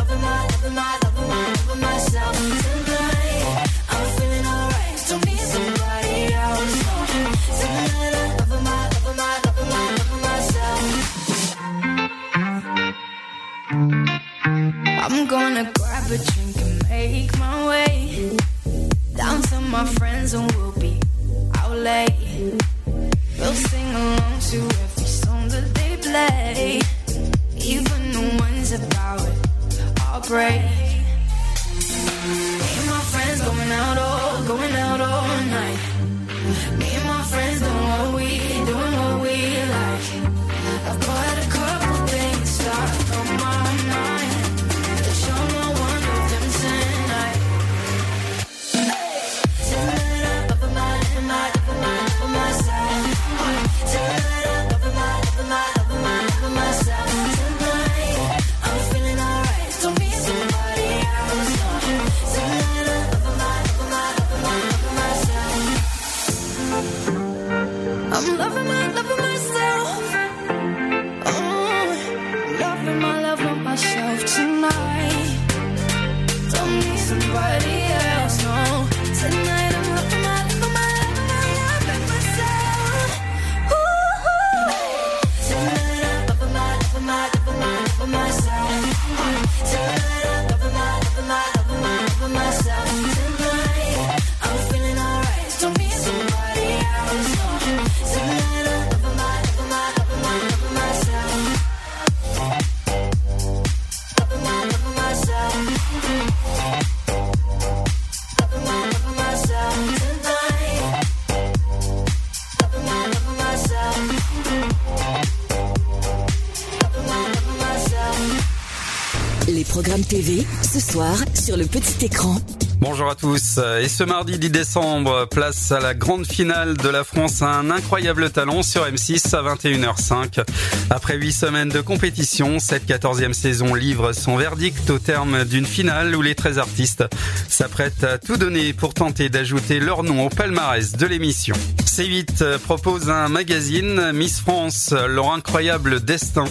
sur le petit écran. Bonjour à tous. Et ce mardi 10 décembre, place à la grande finale de la France un incroyable talent sur M6 à 21h05. Après huit semaines de compétition, cette quatorzième saison livre son verdict au terme d'une finale où les 13 artistes s'apprêtent à tout donner pour tenter d'ajouter leur nom au palmarès de l'émission. C8 propose un magazine Miss France, leur incroyable destin.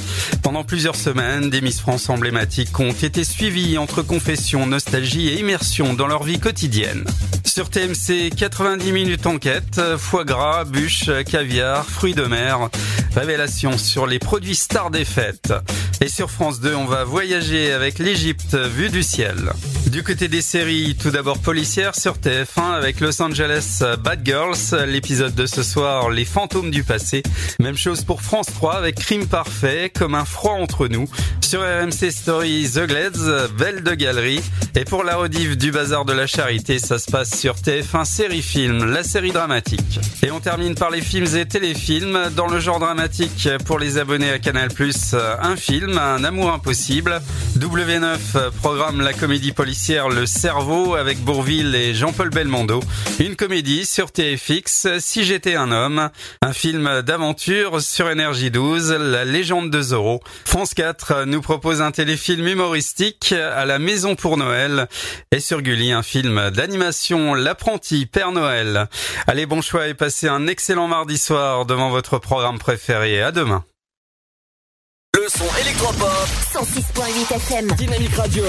Pendant plusieurs semaines, des Miss France emblématiques ont été suivies entre confession, nostalgie et immersion dans leur vie quotidienne. Sur TMC, 90 minutes enquête, foie gras, bûches, caviar, fruits de mer, révélation sur les produits stars des fêtes. Et sur France 2, on va voyager avec l'Égypte vue du ciel. Du côté des séries, tout d'abord policière sur TF1 avec Los Angeles Bad Girls, l'épisode de ce soir Les fantômes du passé. Même chose pour France 3 avec Crime parfait, comme un froid entre nous. Sur RMC Story The Glades, Belle de Galerie. Et pour la rediff du bazar de la charité, ça se passe sur TF1 Série Film, la série dramatique. Et on termine par les films et téléfilms. Dans le genre dramatique, pour les abonnés à Canal+, un film, Un amour impossible. W9 programme la comédie policière le Cerveau avec Bourville et Jean-Paul Belmondo. Une comédie sur TFX, Si j'étais un homme. Un film d'aventure sur Énergie 12, La légende de Zorro. France 4 nous propose un téléfilm humoristique à la Maison pour Noël. Et sur Gulli, un film d'animation, L'apprenti Père Noël. Allez, bon choix et passez un excellent mardi soir devant votre programme préféré. À demain. Le son électropop 106.8 FM. Dynamique Radio.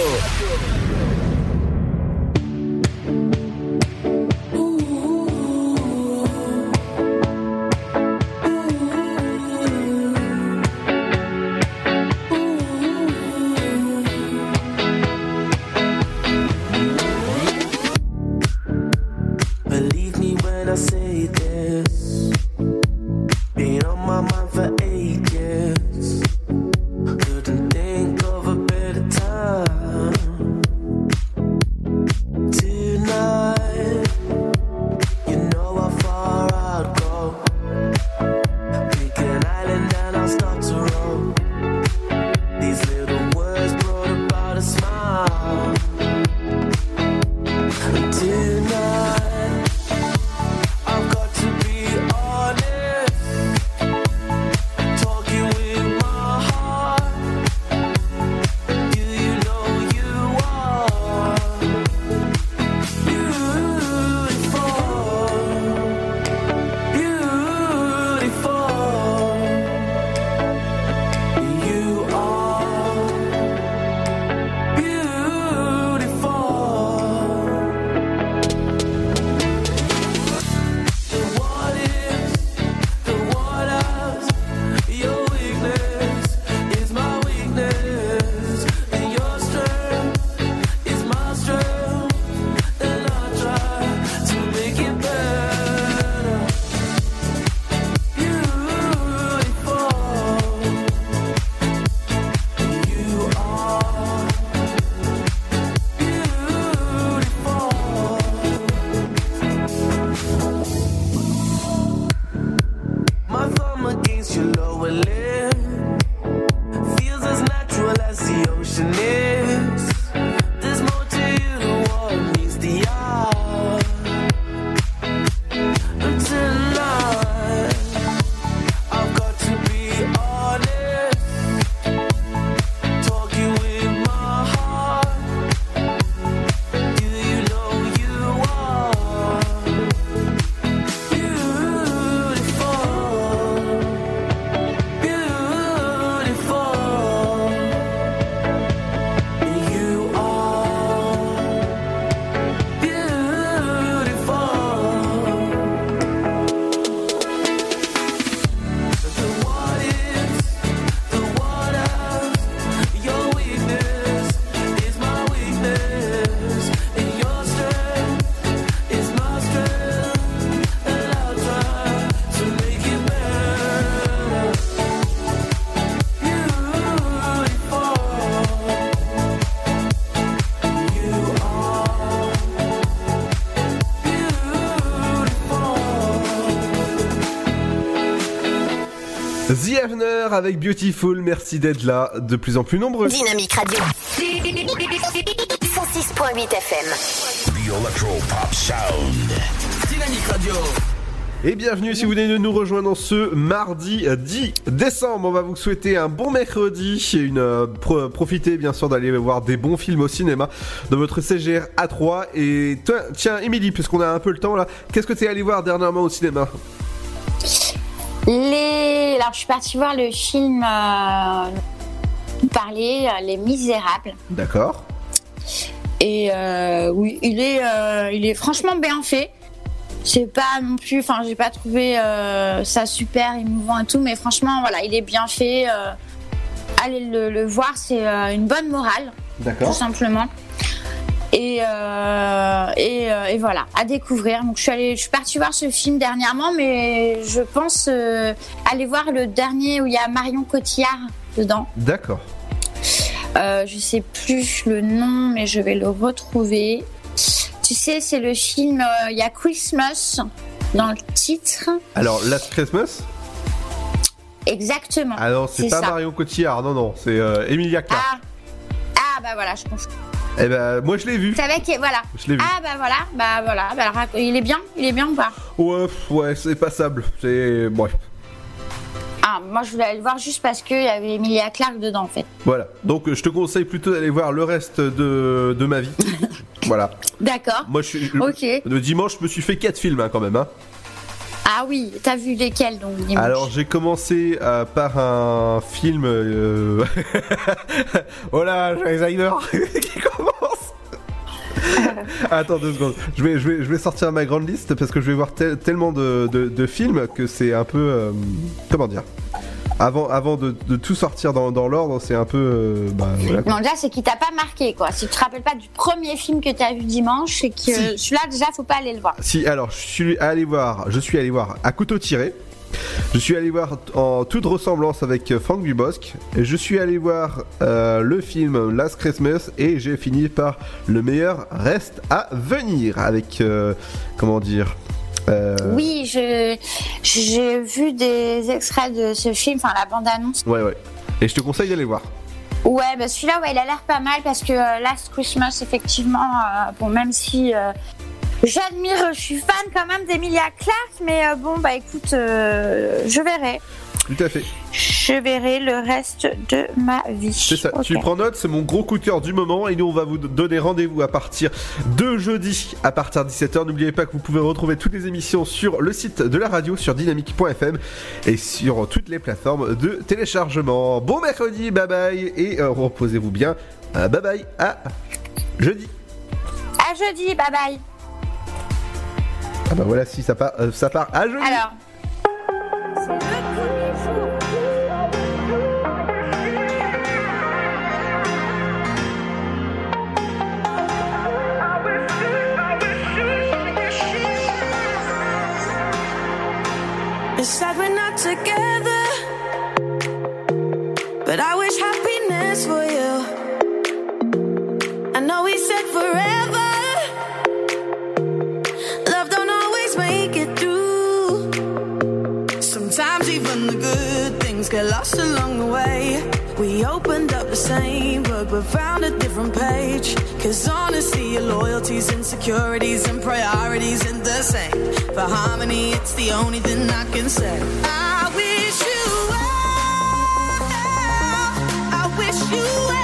Avec Beautiful, merci d'être là, de plus en plus nombreux. Dynamique Radio. 106.8 FM. The Electro Pop Sound. Dynamique Radio. Et bienvenue si vous venez de nous rejoindre ce mardi 10 décembre. On va vous souhaiter un bon mercredi. et Une, euh, pro- profitez bien sûr d'aller voir des bons films au cinéma dans votre CGR A3. Et toi, tiens, Émilie, puisqu'on a un peu le temps là, qu'est-ce que tu es allé voir dernièrement au cinéma? Les... Alors, je suis partie voir le film euh, parler, euh, Les Misérables. D'accord. Et euh, oui, il est, euh, il est franchement bien fait. C'est pas non plus, enfin, j'ai pas trouvé ça super émouvant et tout, mais franchement, voilà, il est bien fait. allez le, le voir, c'est une bonne morale, tout D'accord. simplement. Et, euh, et, euh, et voilà, à découvrir. Donc je suis allée, je suis partie voir ce film dernièrement, mais je pense euh, aller voir le dernier où il y a Marion Cotillard dedans. D'accord. Je sais plus le nom, mais je vais le retrouver. Tu sais, c'est le film. Il y a Christmas dans le titre. Alors, Last Christmas? Exactement. Ah non, c'est pas ça. Marion Cotillard, non, non, c'est Emilia Clarke. Ah. Ah bah voilà, je pense. Eh ben, moi je l'ai vu. C'est avec voilà. Je l'ai vu. Ah bah voilà, bah voilà. Bah, il est bien, il est bien ou pas? Ouais, ouais, c'est passable. C'est. Bref. Ah, moi je voulais aller le voir juste parce qu'il y avait Emilia Clarke dedans en fait. Voilà. Donc, euh, je te conseille plutôt d'aller voir le reste de, de ma vie. voilà. D'accord. Moi, je suis. Ok. Le dimanche, je me suis fait 4 films hein, quand même. Hein. Ah oui, t'as vu lesquels donc dimanche Alors, j'ai commencé euh, par un film. Euh... oh là, Alzheimer qui commence. Attends deux secondes. Je vais, je, vais, je vais sortir ma grande liste parce que je vais voir tel- tellement de, de- de films que c'est un peu. euh, comment dire? Avant, avant de, de tout sortir dans, dans l'ordre, c'est un peu. euh, bah, voilà. Non, déjà, c'est qu'il t'a pas marqué, quoi. Si tu te rappelles pas du premier film que t'as vu dimanche, c'est que celui-là, déjà, faut pas aller le voir. Si, alors, je suis allé voir, je suis allé voir à couteau tiré. Je suis allé voir en toute ressemblance avec euh, Franck Dubosc. Je suis allé voir euh, le film Last Christmas et j'ai fini par le meilleur reste à venir avec euh, comment dire. Euh, Oui, je j'ai vu des extraits de ce film, enfin la bande-annonce. Ouais, ouais. Et je te conseille d'aller voir. Ouais, bah celui-là, ouais, il a l'air pas mal parce que euh, Last Christmas, effectivement, euh, bon, même si euh, j'admire, je suis fan quand même d'Emilia Clarke, mais bon, bah écoute, je verrai. Tout à fait. Je verrai le reste de ma vie. C'est ça, tu prends note, c'est mon gros coup de cœur du moment et nous on va vous donner rendez-vous à partir de jeudi à partir de 17h. N'oubliez pas que vous pouvez retrouver toutes les émissions sur le site de la radio sur dynamique.fm et sur toutes les plateformes de téléchargement. Bon mercredi, bye bye et euh, reposez-vous bien. Euh, bye bye, à jeudi. À jeudi, bye bye. Ah bah voilà, si ça part, euh, ça part à jeudi. Alors. But I wish happiness for you. I know we said forever. the good things get lost along the way. We opened up the same book but found a different page. Cause honestly, your loyalties, insecurities, and priorities in the same. For harmony, it's the only thing I can say. I wish you well. I wish you well.